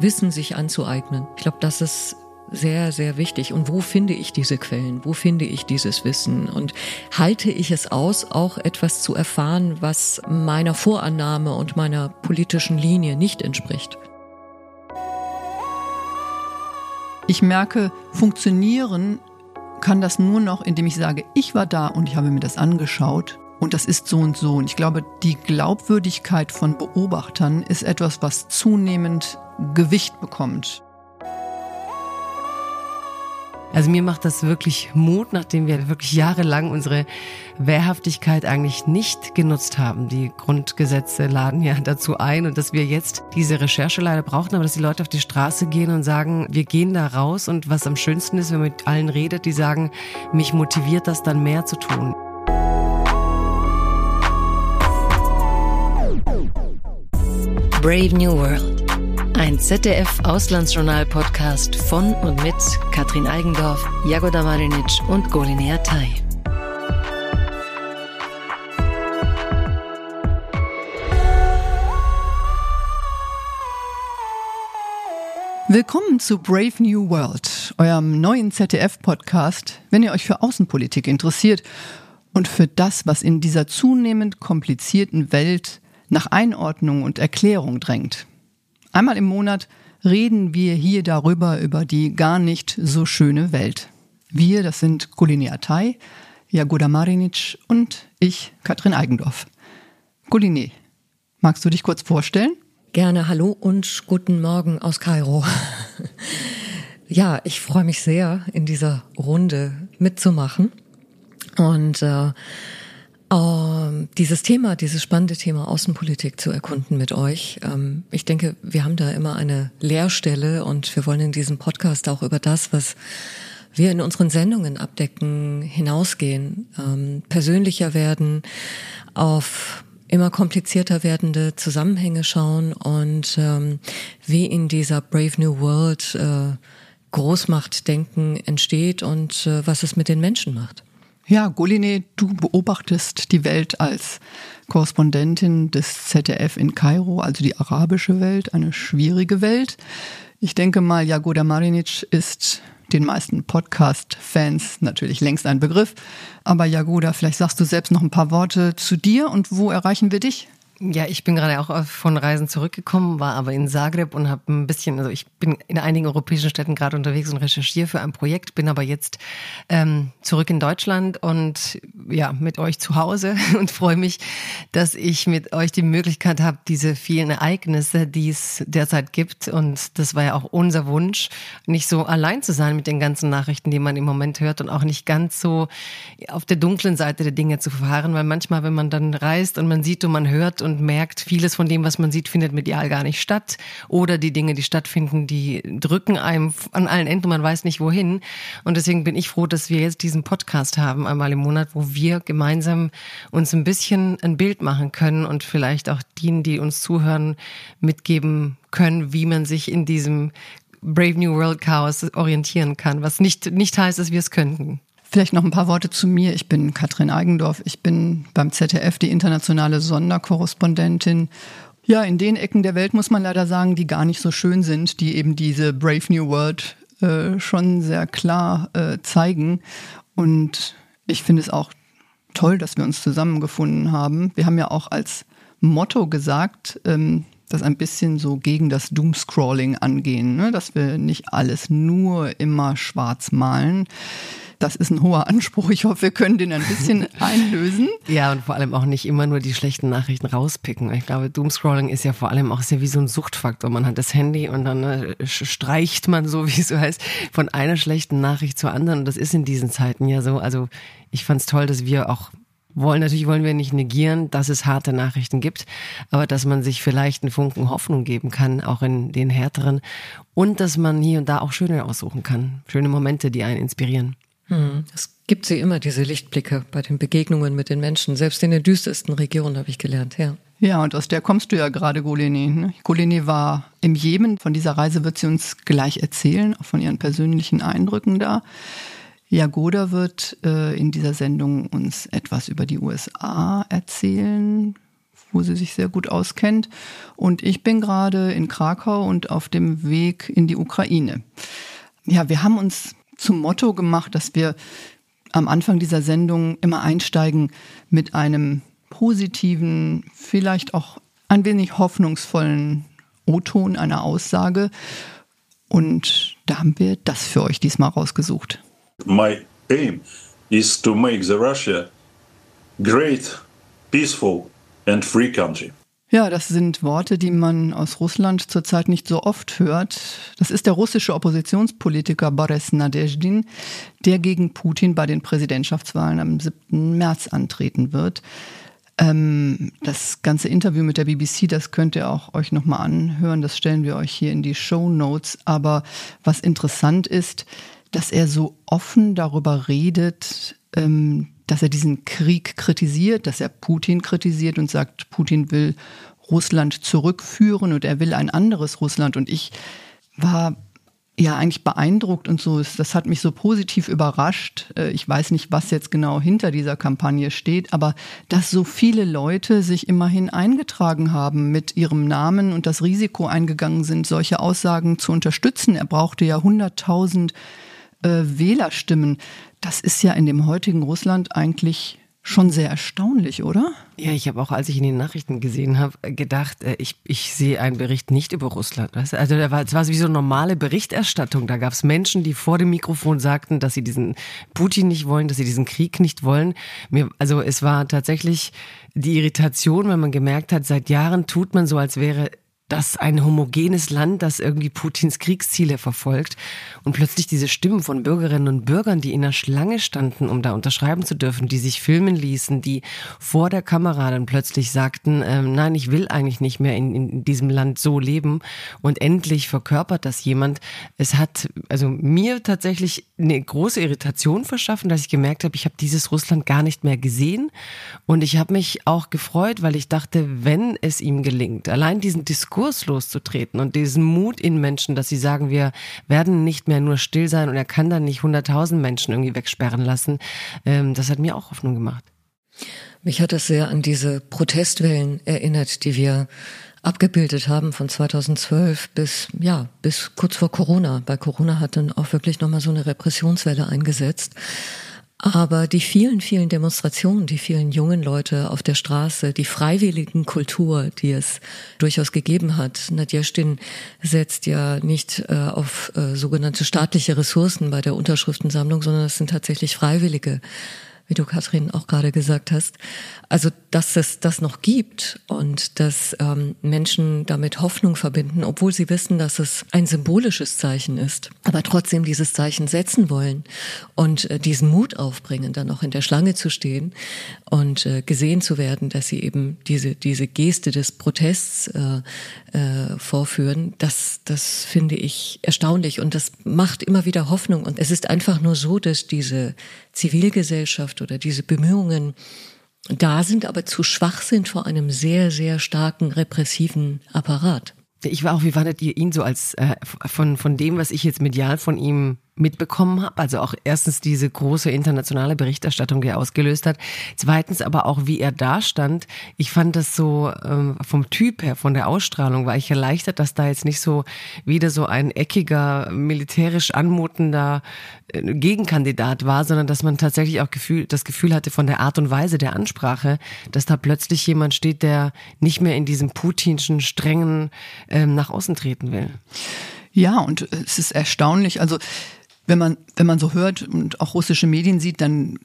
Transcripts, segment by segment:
Wissen sich anzueignen. Ich glaube, das ist sehr, sehr wichtig. Und wo finde ich diese Quellen? Wo finde ich dieses Wissen? Und halte ich es aus, auch etwas zu erfahren, was meiner Vorannahme und meiner politischen Linie nicht entspricht? Ich merke, funktionieren kann das nur noch, indem ich sage, ich war da und ich habe mir das angeschaut und das ist so und so. Und ich glaube, die Glaubwürdigkeit von Beobachtern ist etwas, was zunehmend Gewicht bekommt. Also mir macht das wirklich Mut, nachdem wir wirklich jahrelang unsere Wehrhaftigkeit eigentlich nicht genutzt haben. Die Grundgesetze laden ja dazu ein und dass wir jetzt diese Recherche leider brauchen, aber dass die Leute auf die Straße gehen und sagen, wir gehen da raus und was am schönsten ist, wenn man mit allen redet, die sagen, mich motiviert das dann mehr zu tun. Brave New World ein ZDF-Auslandsjournal-Podcast von und mit Katrin Eigendorf, Jagoda Marinic und Golinea Tai. Willkommen zu Brave New World, eurem neuen ZDF-Podcast, wenn ihr euch für Außenpolitik interessiert und für das, was in dieser zunehmend komplizierten Welt nach Einordnung und Erklärung drängt. Einmal im Monat reden wir hier darüber, über die gar nicht so schöne Welt. Wir, das sind Kulini Atay, Jagoda Marinic und ich, Katrin Eigendorf. Kulini, magst du dich kurz vorstellen? Gerne, hallo und guten Morgen aus Kairo. ja, ich freue mich sehr, in dieser Runde mitzumachen. Und äh, ähm, dieses Thema, dieses spannende Thema Außenpolitik zu erkunden mit euch. Ähm, ich denke, wir haben da immer eine Leerstelle und wir wollen in diesem Podcast auch über das, was wir in unseren Sendungen abdecken, hinausgehen, ähm, persönlicher werden, auf immer komplizierter werdende Zusammenhänge schauen und ähm, wie in dieser Brave New World äh, Großmachtdenken entsteht und äh, was es mit den Menschen macht. Ja, Goline, du beobachtest die Welt als Korrespondentin des ZDF in Kairo, also die arabische Welt, eine schwierige Welt. Ich denke mal, Jagoda Marinic ist den meisten Podcast-Fans natürlich längst ein Begriff. Aber Jagoda, vielleicht sagst du selbst noch ein paar Worte zu dir und wo erreichen wir dich? Ja, ich bin gerade auch von Reisen zurückgekommen, war aber in Zagreb und habe ein bisschen, also ich bin in einigen europäischen Städten gerade unterwegs und recherchiere für ein Projekt, bin aber jetzt ähm, zurück in Deutschland und ja, mit euch zu Hause und freue mich, dass ich mit euch die Möglichkeit habe, diese vielen Ereignisse, die es derzeit gibt, und das war ja auch unser Wunsch, nicht so allein zu sein mit den ganzen Nachrichten, die man im Moment hört und auch nicht ganz so auf der dunklen Seite der Dinge zu verfahren, weil manchmal, wenn man dann reist und man sieht und man hört und und merkt, vieles von dem, was man sieht, findet medial gar nicht statt. Oder die Dinge, die stattfinden, die drücken einem an allen Enden, man weiß nicht wohin. Und deswegen bin ich froh, dass wir jetzt diesen Podcast haben, einmal im Monat, wo wir gemeinsam uns ein bisschen ein Bild machen können und vielleicht auch denen, die uns zuhören, mitgeben können, wie man sich in diesem Brave New World Chaos orientieren kann, was nicht, nicht heißt, dass wir es könnten. Vielleicht noch ein paar Worte zu mir. Ich bin Katrin Eigendorf. Ich bin beim ZDF die internationale Sonderkorrespondentin. Ja, in den Ecken der Welt muss man leider sagen, die gar nicht so schön sind, die eben diese Brave New World äh, schon sehr klar äh, zeigen. Und ich finde es auch toll, dass wir uns zusammengefunden haben. Wir haben ja auch als Motto gesagt, ähm, das ein bisschen so gegen das Doomscrolling angehen, ne? dass wir nicht alles nur immer schwarz malen. Das ist ein hoher Anspruch. Ich hoffe, wir können den ein bisschen einlösen. Ja, und vor allem auch nicht immer nur die schlechten Nachrichten rauspicken. Ich glaube, Doomscrolling ist ja vor allem auch sehr wie so ein Suchtfaktor. Man hat das Handy und dann äh, streicht man so, wie es so heißt, von einer schlechten Nachricht zur anderen. Und das ist in diesen Zeiten ja so. Also ich fand es toll, dass wir auch wollen, natürlich wollen wir nicht negieren, dass es harte Nachrichten gibt, aber dass man sich vielleicht einen Funken Hoffnung geben kann, auch in den härteren und dass man hier und da auch schöne aussuchen kann. Schöne Momente, die einen inspirieren. Hm. Es gibt sie immer, diese Lichtblicke bei den Begegnungen mit den Menschen. Selbst in den düstersten Regionen habe ich gelernt, ja. Ja, und aus der kommst du ja gerade, Goleni. Ne? Goleni war im Jemen. Von dieser Reise wird sie uns gleich erzählen, auch von ihren persönlichen Eindrücken da. Jagoda wird äh, in dieser Sendung uns etwas über die USA erzählen, wo sie sich sehr gut auskennt. Und ich bin gerade in Krakau und auf dem Weg in die Ukraine. Ja, wir haben uns zum Motto gemacht, dass wir am Anfang dieser Sendung immer einsteigen mit einem positiven, vielleicht auch ein wenig hoffnungsvollen O-Ton einer Aussage. Und da haben wir das für euch diesmal rausgesucht. My aim is to make the Russia great, peaceful and free country. Ja, das sind Worte, die man aus Russland zurzeit nicht so oft hört. Das ist der russische Oppositionspolitiker Boris Nadezhdin, der gegen Putin bei den Präsidentschaftswahlen am 7. März antreten wird. Ähm, das ganze Interview mit der BBC, das könnt ihr auch euch nochmal anhören. Das stellen wir euch hier in die Show Notes. Aber was interessant ist, dass er so offen darüber redet, ähm, dass er diesen Krieg kritisiert, dass er Putin kritisiert und sagt, Putin will Russland zurückführen und er will ein anderes Russland. Und ich war ja eigentlich beeindruckt und so. Das hat mich so positiv überrascht. Äh, ich weiß nicht, was jetzt genau hinter dieser Kampagne steht, aber dass so viele Leute sich immerhin eingetragen haben mit ihrem Namen und das Risiko eingegangen sind, solche Aussagen zu unterstützen. Er brauchte ja 100.000 äh, Wählerstimmen. Das ist ja in dem heutigen Russland eigentlich schon sehr erstaunlich, oder? Ja, ich habe auch, als ich in den Nachrichten gesehen habe, gedacht, äh, ich, ich sehe einen Bericht nicht über Russland. Weißt? Also da war, es war wie so eine normale Berichterstattung. Da gab es Menschen, die vor dem Mikrofon sagten, dass sie diesen Putin nicht wollen, dass sie diesen Krieg nicht wollen. Mir, also es war tatsächlich die Irritation, weil man gemerkt hat, seit Jahren tut man so, als wäre das ein homogenes Land, das irgendwie Putins Kriegsziele verfolgt und plötzlich diese Stimmen von Bürgerinnen und Bürgern, die in der Schlange standen, um da unterschreiben zu dürfen, die sich filmen ließen, die vor der Kamera dann plötzlich sagten, ähm, nein, ich will eigentlich nicht mehr in, in diesem Land so leben und endlich verkörpert das jemand. Es hat also mir tatsächlich eine große Irritation verschaffen, dass ich gemerkt habe, ich habe dieses Russland gar nicht mehr gesehen und ich habe mich auch gefreut, weil ich dachte, wenn es ihm gelingt, allein diesen Diskurs Diskurs loszutreten und diesen Mut in Menschen, dass sie sagen, wir werden nicht mehr nur still sein und er kann dann nicht hunderttausend Menschen irgendwie wegsperren lassen, ähm, das hat mir auch Hoffnung gemacht. Mich hat das sehr an diese Protestwellen erinnert, die wir abgebildet haben von 2012 bis ja bis kurz vor Corona. Bei Corona hat dann auch wirklich nochmal so eine Repressionswelle eingesetzt. Aber die vielen, vielen Demonstrationen, die vielen jungen Leute auf der Straße, die freiwilligen Kultur, die es durchaus gegeben hat. Nadja Stin setzt ja nicht äh, auf äh, sogenannte staatliche Ressourcen bei der Unterschriftensammlung, sondern es sind tatsächlich Freiwillige wie du Kathrin auch gerade gesagt hast. Also, dass es das noch gibt und dass ähm, Menschen damit Hoffnung verbinden, obwohl sie wissen, dass es ein symbolisches Zeichen ist, aber trotzdem dieses Zeichen setzen wollen und äh, diesen Mut aufbringen, dann noch in der Schlange zu stehen und äh, gesehen zu werden, dass sie eben diese, diese Geste des Protests äh, äh, vorführen, das, das finde ich erstaunlich und das macht immer wieder Hoffnung. Und es ist einfach nur so, dass diese Zivilgesellschaft oder diese Bemühungen da sind, aber zu schwach sind vor einem sehr, sehr starken repressiven Apparat. Ich war auch, wie fandet ihr ihn so als äh, von, von dem, was ich jetzt medial von ihm mitbekommen habe. Also auch erstens diese große internationale Berichterstattung, die er ausgelöst hat. Zweitens aber auch, wie er da stand. Ich fand das so ähm, vom Typ her, von der Ausstrahlung, war ich erleichtert, dass da jetzt nicht so wieder so ein eckiger, militärisch anmutender äh, Gegenkandidat war, sondern dass man tatsächlich auch Gefühl, das Gefühl hatte von der Art und Weise der Ansprache, dass da plötzlich jemand steht, der nicht mehr in diesem putinschen strengen ähm, nach außen treten will. Ja, und es ist erstaunlich. Also wenn man, wenn man so hört und auch russische Medien sieht, dann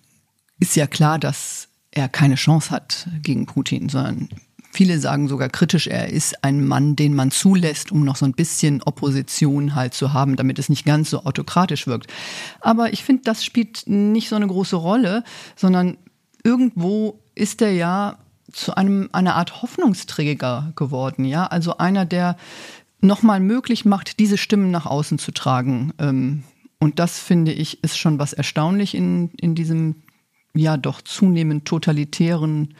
ist ja klar, dass er keine Chance hat gegen Putin, sondern viele sagen sogar kritisch, er ist ein Mann, den man zulässt, um noch so ein bisschen Opposition halt zu haben, damit es nicht ganz so autokratisch wirkt. Aber ich finde, das spielt nicht so eine große Rolle, sondern irgendwo ist er ja zu einem einer Art Hoffnungsträger geworden, ja, also einer, der nochmal möglich macht, diese Stimmen nach außen zu tragen. Ähm, und das finde ich ist schon was erstaunlich in, in diesem ja doch zunehmend totalitären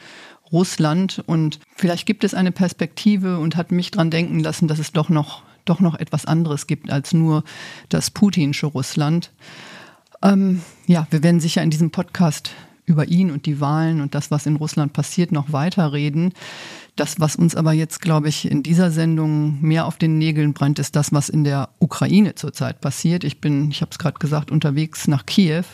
Russland. Und vielleicht gibt es eine Perspektive und hat mich dran denken lassen, dass es doch noch, doch noch etwas anderes gibt als nur das putinsche Russland. Ähm, ja, wir werden sicher in diesem Podcast über ihn und die Wahlen und das, was in Russland passiert, noch weiter reden. Das, was uns aber jetzt, glaube ich, in dieser Sendung mehr auf den Nägeln brennt, ist das, was in der Ukraine zurzeit passiert. Ich bin, ich habe es gerade gesagt, unterwegs nach Kiew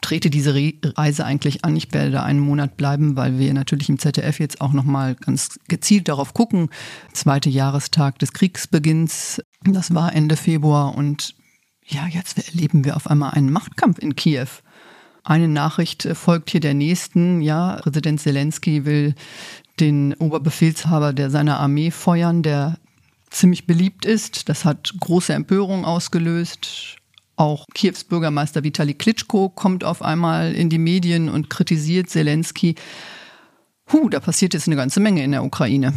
trete diese Reise eigentlich an. Ich werde da einen Monat bleiben, weil wir natürlich im ZDF jetzt auch nochmal ganz gezielt darauf gucken. Zweite Jahrestag des Kriegsbeginns, das war Ende Februar und ja, jetzt erleben wir auf einmal einen Machtkampf in Kiew. Eine Nachricht folgt hier der nächsten. Ja, Präsident Zelensky will den Oberbefehlshaber der seiner Armee feuern, der ziemlich beliebt ist. Das hat große Empörung ausgelöst. Auch Kiews Bürgermeister Vitali Klitschko kommt auf einmal in die Medien und kritisiert Zelensky. Huh, da passiert jetzt eine ganze Menge in der Ukraine.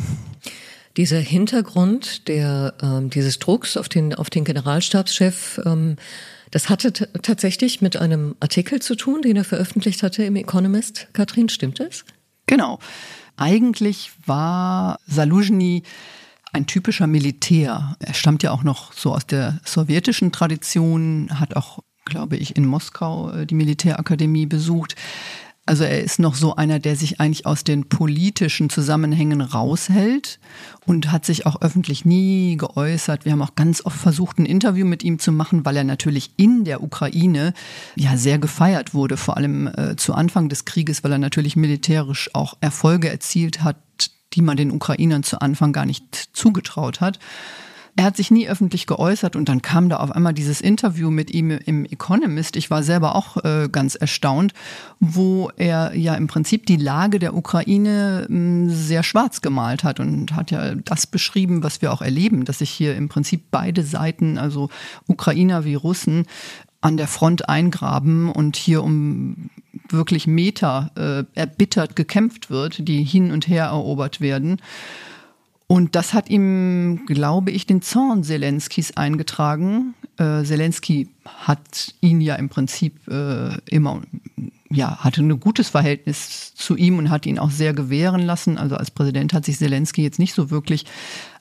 Dieser Hintergrund der, ähm, dieses Drucks auf den, auf den Generalstabschef, ähm, das hatte tatsächlich mit einem Artikel zu tun, den er veröffentlicht hatte im Economist. Katrin, stimmt es? Genau. Eigentlich war Saluzhny ein typischer Militär. Er stammt ja auch noch so aus der sowjetischen Tradition, hat auch, glaube ich, in Moskau äh, die Militärakademie besucht. Also er ist noch so einer, der sich eigentlich aus den politischen Zusammenhängen raushält und hat sich auch öffentlich nie geäußert. Wir haben auch ganz oft versucht, ein Interview mit ihm zu machen, weil er natürlich in der Ukraine ja sehr gefeiert wurde, vor allem äh, zu Anfang des Krieges, weil er natürlich militärisch auch Erfolge erzielt hat, die man den Ukrainern zu Anfang gar nicht zugetraut hat. Er hat sich nie öffentlich geäußert und dann kam da auf einmal dieses Interview mit ihm im Economist. Ich war selber auch äh, ganz erstaunt, wo er ja im Prinzip die Lage der Ukraine mh, hm, sehr schwarz gemalt hat und hat ja das beschrieben, was wir auch erleben, dass sich hier im Prinzip beide Seiten, also Ukrainer wie Russen, an der Front eingraben und hier um wirklich Meter äh, erbittert gekämpft wird, die hin und her erobert werden. Und das hat ihm, glaube ich, den Zorn Zelenskis eingetragen. Äh, Zelensky hat ihn ja im Prinzip äh, immer, ja, hatte ein gutes Verhältnis zu ihm und hat ihn auch sehr gewähren lassen. Also als Präsident hat sich Zelensky jetzt nicht so wirklich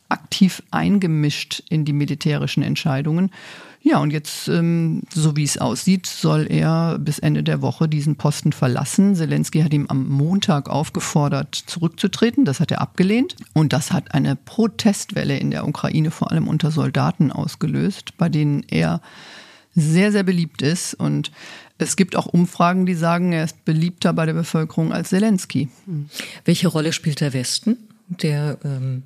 aktiv eingemischt in die militärischen Entscheidungen. Ja, und jetzt, ähm, so wie es aussieht, soll er bis Ende der Woche diesen Posten verlassen. Zelensky hat ihm am Montag aufgefordert, zurückzutreten. Das hat er abgelehnt. Und das hat eine Protestwelle in der Ukraine, vor allem unter Soldaten, ausgelöst, bei denen er sehr, sehr beliebt ist. Und es gibt auch Umfragen, die sagen, er ist beliebter bei der Bevölkerung als Zelensky. Welche Rolle spielt der Westen? Der ähm,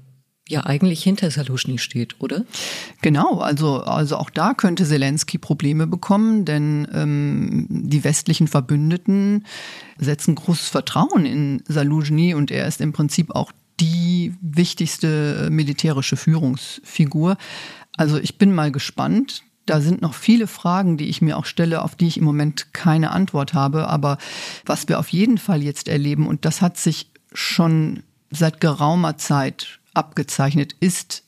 ja eigentlich hinter Saluschny steht, oder? Genau, also, also auch da könnte Zelensky Probleme bekommen, denn ähm, die westlichen Verbündeten setzen großes Vertrauen in Saluschny und er ist im Prinzip auch die wichtigste militärische Führungsfigur. Also ich bin mal gespannt. Da sind noch viele Fragen, die ich mir auch stelle, auf die ich im Moment keine Antwort habe. Aber was wir auf jeden Fall jetzt erleben, und das hat sich schon seit geraumer Zeit abgezeichnet, ist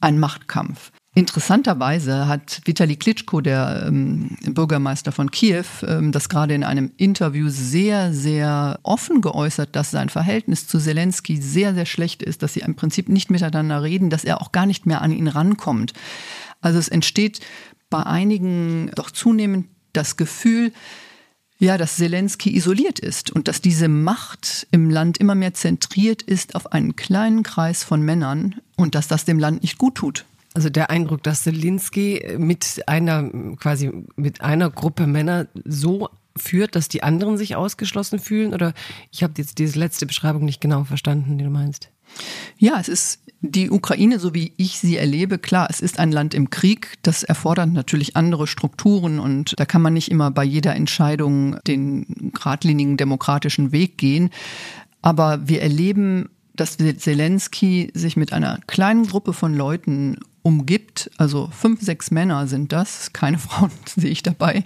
ein Machtkampf. Interessanterweise hat Vitali Klitschko, der ähm, Bürgermeister von Kiew, ähm, das gerade in einem Interview sehr, sehr offen geäußert, dass sein Verhältnis zu Zelensky sehr, sehr schlecht ist, dass sie im Prinzip nicht miteinander reden, dass er auch gar nicht mehr an ihn rankommt. Also es entsteht bei einigen doch zunehmend das Gefühl, ja, dass Zelensky isoliert ist und dass diese Macht im Land immer mehr zentriert ist auf einen kleinen Kreis von Männern und dass das dem Land nicht gut tut. Also der Eindruck, dass Zelensky mit einer quasi mit einer Gruppe Männer so führt, dass die anderen sich ausgeschlossen fühlen oder ich habe jetzt diese letzte Beschreibung nicht genau verstanden, die du meinst. Ja, es ist die Ukraine, so wie ich sie erlebe, klar, es ist ein Land im Krieg. Das erfordert natürlich andere Strukturen und da kann man nicht immer bei jeder Entscheidung den geradlinigen demokratischen Weg gehen. Aber wir erleben, dass Zelensky sich mit einer kleinen Gruppe von Leuten umgibt, also fünf, sechs Männer sind das, keine Frauen sehe ich dabei,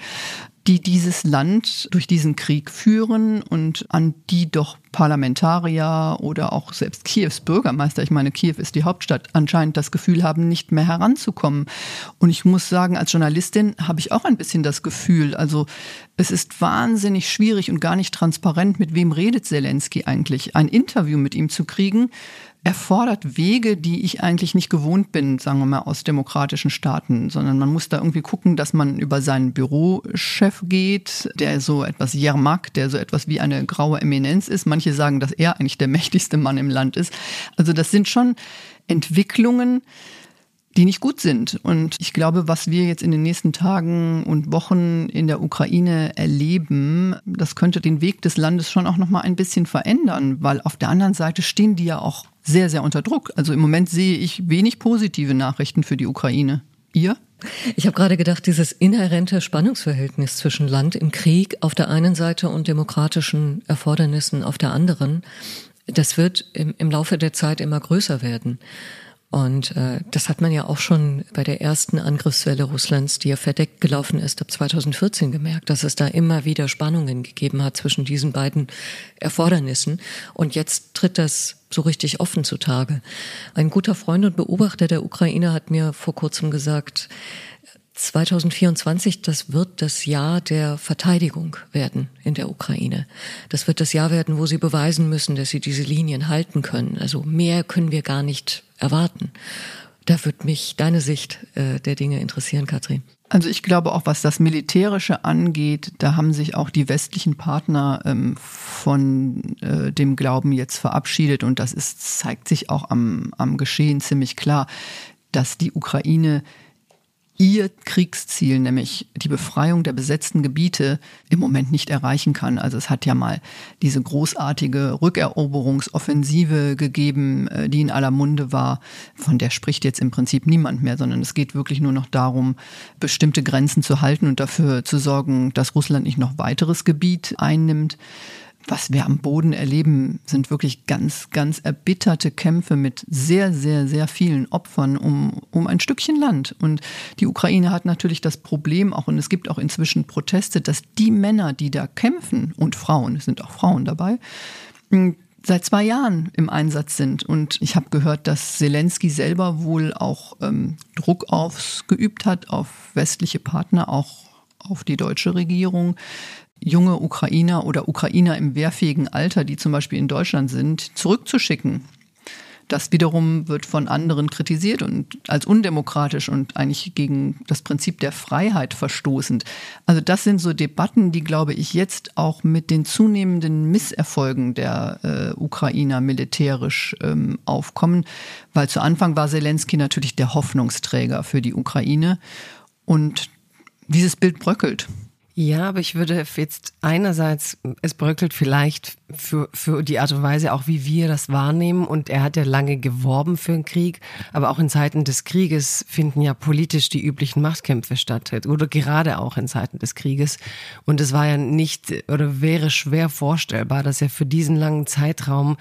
die dieses Land durch diesen Krieg führen und an die doch Parlamentarier oder auch selbst Kiews Bürgermeister, ich meine, Kiew ist die Hauptstadt, anscheinend das Gefühl haben, nicht mehr heranzukommen. Und ich muss sagen, als Journalistin habe ich auch ein bisschen das Gefühl, also es ist wahnsinnig schwierig und gar nicht transparent, mit wem redet Zelensky eigentlich. Ein Interview mit ihm zu kriegen, erfordert Wege, die ich eigentlich nicht gewohnt bin, sagen wir mal, aus demokratischen Staaten, sondern man muss da irgendwie gucken, dass man über seinen Bürochef geht, der so etwas Jermak, der so etwas wie eine graue Eminenz ist. Manche sagen, dass er eigentlich der mächtigste Mann im Land ist. Also das sind schon Entwicklungen, die nicht gut sind. Und ich glaube, was wir jetzt in den nächsten Tagen und Wochen in der Ukraine erleben, das könnte den Weg des Landes schon auch noch mal ein bisschen verändern, weil auf der anderen Seite stehen die ja auch sehr, sehr unter Druck. Also im Moment sehe ich wenig positive Nachrichten für die Ukraine. Ihr? Ich habe gerade gedacht, dieses inhärente Spannungsverhältnis zwischen Land im Krieg auf der einen Seite und demokratischen Erfordernissen auf der anderen, das wird im, im Laufe der Zeit immer größer werden. Und äh, das hat man ja auch schon bei der ersten Angriffswelle Russlands, die ja verdeckt gelaufen ist, ab 2014 gemerkt, dass es da immer wieder Spannungen gegeben hat zwischen diesen beiden Erfordernissen. Und jetzt tritt das so richtig offen zutage. Ein guter Freund und Beobachter der Ukraine hat mir vor kurzem gesagt, 2024, das wird das Jahr der Verteidigung werden in der Ukraine. Das wird das Jahr werden, wo sie beweisen müssen, dass sie diese Linien halten können. Also mehr können wir gar nicht erwarten. Da wird mich deine Sicht äh, der Dinge interessieren, Katrin. Also ich glaube auch, was das Militärische angeht, da haben sich auch die westlichen Partner ähm, von äh, dem Glauben jetzt verabschiedet und das ist, zeigt sich auch am, am Geschehen ziemlich klar, dass die Ukraine ihr Kriegsziel, nämlich die Befreiung der besetzten Gebiete, im Moment nicht erreichen kann. Also es hat ja mal diese großartige Rückeroberungsoffensive gegeben, äh, die in aller Munde war. Von der spricht jetzt im Prinzip niemand mehr, sondern es geht wirklich nur noch darum, bestimmte Grenzen zu halten und dafür zu sorgen, dass Russland nicht noch weiteres Gebiet einnimmt was wir am Boden erleben, sind wirklich ganz, ganz erbitterte Kämpfe mit sehr, sehr, sehr vielen Opfern um, um ein Stückchen Land. Und die Ukraine hat natürlich das Problem auch, und es gibt auch inzwischen Proteste, dass die Männer, die da kämpfen, und Frauen, es sind auch Frauen dabei, seit zwei Jahren im Einsatz sind. Und ich habe gehört, dass Zelensky selber wohl auch ähm, Druck ausgeübt hat auf westliche Partner, auch auf die deutsche Regierung, junge Ukrainer oder Ukrainer im wehrfähigen Alter, die zum Beispiel in Deutschland sind, zurückzuschicken. Das wiederum wird von anderen kritisiert und als undemokratisch und eigentlich gegen das Prinzip der Freiheit verstoßend. Also das sind so Debatten, die, glaube ich, jetzt auch mit den zunehmenden Misserfolgen der äh, Ukrainer militärisch ähm, aufkommen, weil zu Anfang war Zelensky natürlich der Hoffnungsträger für die Ukraine und dieses Bild bröckelt. Ja, aber ich würde jetzt einerseits, es bröckelt vielleicht für, für die Art und Weise auch, wie wir das wahrnehmen. Und er hat ja lange geworben für den Krieg. Aber auch in Zeiten des Krieges finden ja politisch die üblichen Machtkämpfe statt. Oder gerade auch in Zeiten des Krieges. Und es war ja nicht oder wäre schwer vorstellbar, dass er für diesen langen Zeitraum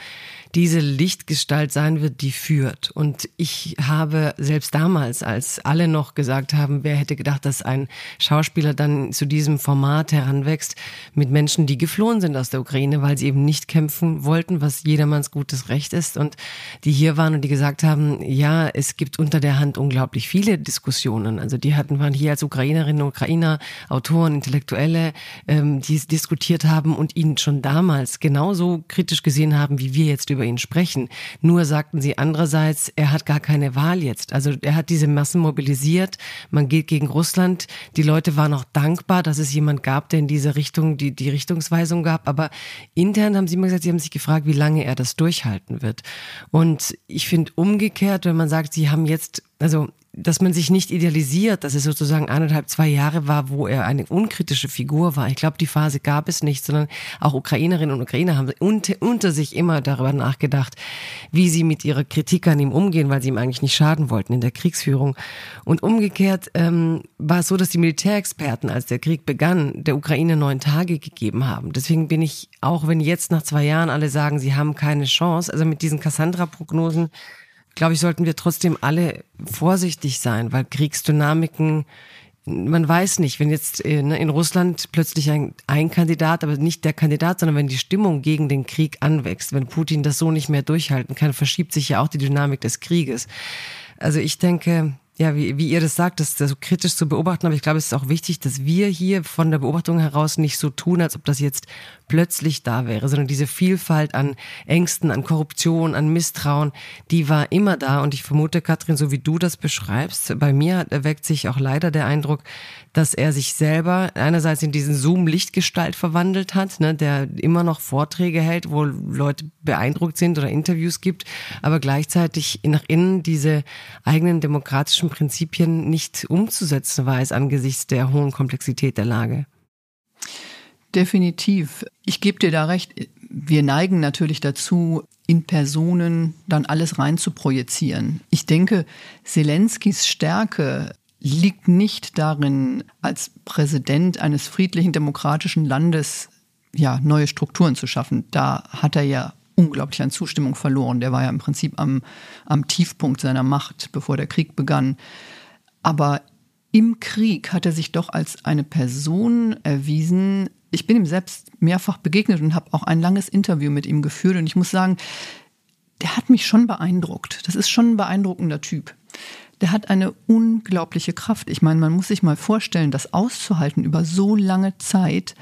diese Lichtgestalt sein wird, die führt. Und ich habe selbst damals, als alle noch gesagt haben, wer hätte gedacht, dass ein Schauspieler dann zu diesem Format heranwächst, mit Menschen, die geflohen sind aus der Ukraine, weil sie eben nicht kämpfen wollten, was jedermanns gutes Recht ist. Und die hier waren und die gesagt haben, ja, es gibt unter der Hand unglaublich viele Diskussionen. Also die hatten, waren hier als Ukrainerinnen und Ukrainer, Autoren, Intellektuelle, ähm, die diskutiert haben und ihn schon damals genauso kritisch gesehen haben, wie wir jetzt über über ihn sprechen. Nur sagten sie andererseits, er hat gar keine Wahl jetzt. Also er hat diese Massen mobilisiert. Man geht gegen Russland. Die Leute waren auch dankbar, dass es jemand gab, der in diese Richtung die, die Richtungsweisung gab. Aber intern haben sie immer gesagt, sie haben sich gefragt, wie lange er das durchhalten wird. Und ich finde umgekehrt, wenn man sagt, sie haben jetzt also dass man sich nicht idealisiert, dass es sozusagen eineinhalb, zwei Jahre war, wo er eine unkritische Figur war. Ich glaube, die Phase gab es nicht, sondern auch Ukrainerinnen und Ukrainer haben unter, unter sich immer darüber nachgedacht, wie sie mit ihrer Kritik an ihm umgehen, weil sie ihm eigentlich nicht schaden wollten in der Kriegsführung. Und umgekehrt ähm, war es so, dass die Militärexperten, als der Krieg begann, der Ukraine neun Tage gegeben haben. Deswegen bin ich, auch wenn jetzt nach zwei Jahren alle sagen, sie haben keine Chance, also mit diesen Cassandra-Prognosen, glaube ich, sollten wir trotzdem alle vorsichtig sein, weil Kriegsdynamiken, man weiß nicht, wenn jetzt äh, ne, in Russland plötzlich ein, ein Kandidat, aber nicht der Kandidat, sondern wenn die Stimmung gegen den Krieg anwächst, wenn Putin das so nicht mehr durchhalten kann, verschiebt sich ja auch die Dynamik des Krieges. Also ich denke, ja, wie, wie ihr das sagt, das, das so kritisch zu beobachten, aber ich glaube, es ist auch wichtig, dass wir hier von der Beobachtung heraus nicht so tun, als ob das jetzt plötzlich da wäre, sondern diese Vielfalt an Ängsten, an Korruption, an Misstrauen, die war immer da. Und ich vermute, Katrin, so wie du das beschreibst, bei mir erweckt sich auch leider der Eindruck, dass er sich selber einerseits in diesen Zoom-Lichtgestalt verwandelt hat, ne, der immer noch Vorträge hält, wo Leute beeindruckt sind oder Interviews gibt, aber gleichzeitig nach innen diese eigenen demokratischen Prinzipien nicht umzusetzen weiß angesichts der hohen Komplexität der Lage. Definitiv. Ich gebe dir da recht. Wir neigen natürlich dazu, in Personen dann alles rein zu projizieren. Ich denke, Zelenskis Stärke liegt nicht darin, als Präsident eines friedlichen demokratischen Landes ja, neue Strukturen zu schaffen. Da hat er ja unglaublich an Zustimmung verloren. Der war ja im Prinzip am, am Tiefpunkt seiner Macht, bevor der Krieg begann. Aber im Krieg hat er sich doch als eine Person erwiesen. Ich bin ihm selbst mehrfach begegnet und habe auch ein langes Interview mit ihm geführt. Und ich muss sagen, der hat mich schon beeindruckt. Das ist schon ein beeindruckender Typ der hat eine unglaubliche Kraft. Ich meine, man muss sich mal vorstellen, das auszuhalten über so lange Zeit,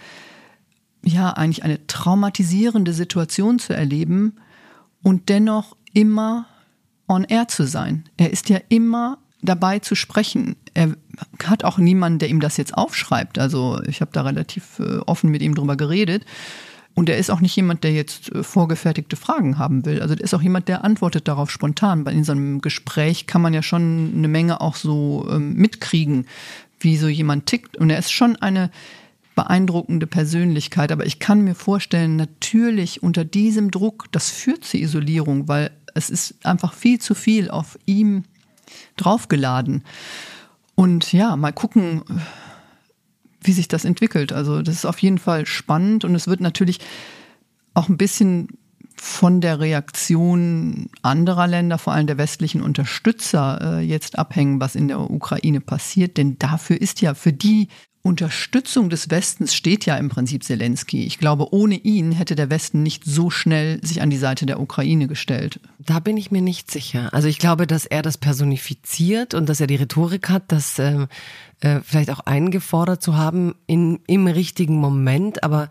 ja, eigentlich eine traumatisierende Situation zu erleben und dennoch immer on air zu sein. Er ist ja immer dabei zu sprechen. Er hat auch niemanden, der ihm das jetzt aufschreibt. Also ich habe da relativ äh, offen mit ihm drüber geredet. Und er ist auch nicht jemand, der jetzt äh, vorgefertigte Fragen haben will. Also der ist auch jemand, der antwortet darauf spontan. In so einem Gespräch kann man ja schon eine Menge auch so ähm, mitkriegen, wie so jemand tickt. Und er ist schon eine beeindruckende Persönlichkeit. Aber ich kann mir vorstellen, natürlich unter diesem Druck, das führt zur Isolierung, weil es ist einfach viel zu viel auf ihm draufgeladen. Und ja, mal gucken, wie sich das entwickelt. Also das ist auf jeden Fall spannend und es wird natürlich auch ein bisschen von der Reaktion anderer Länder, vor allem der westlichen Unterstützer, äh, jetzt abhängen, was in der Ukraine passiert. Denn dafür ist ja für die Unterstützung des Westens steht ja im Prinzip Zelensky. Ich glaube, ohne ihn hätte der Westen nicht so schnell sich an die Seite der Ukraine gestellt. Da bin ich mir nicht sicher. Also ich glaube, dass er das personifiziert und dass er die Rhetorik hat, das äh, äh, vielleicht auch eingefordert zu haben in, im richtigen Moment. Aber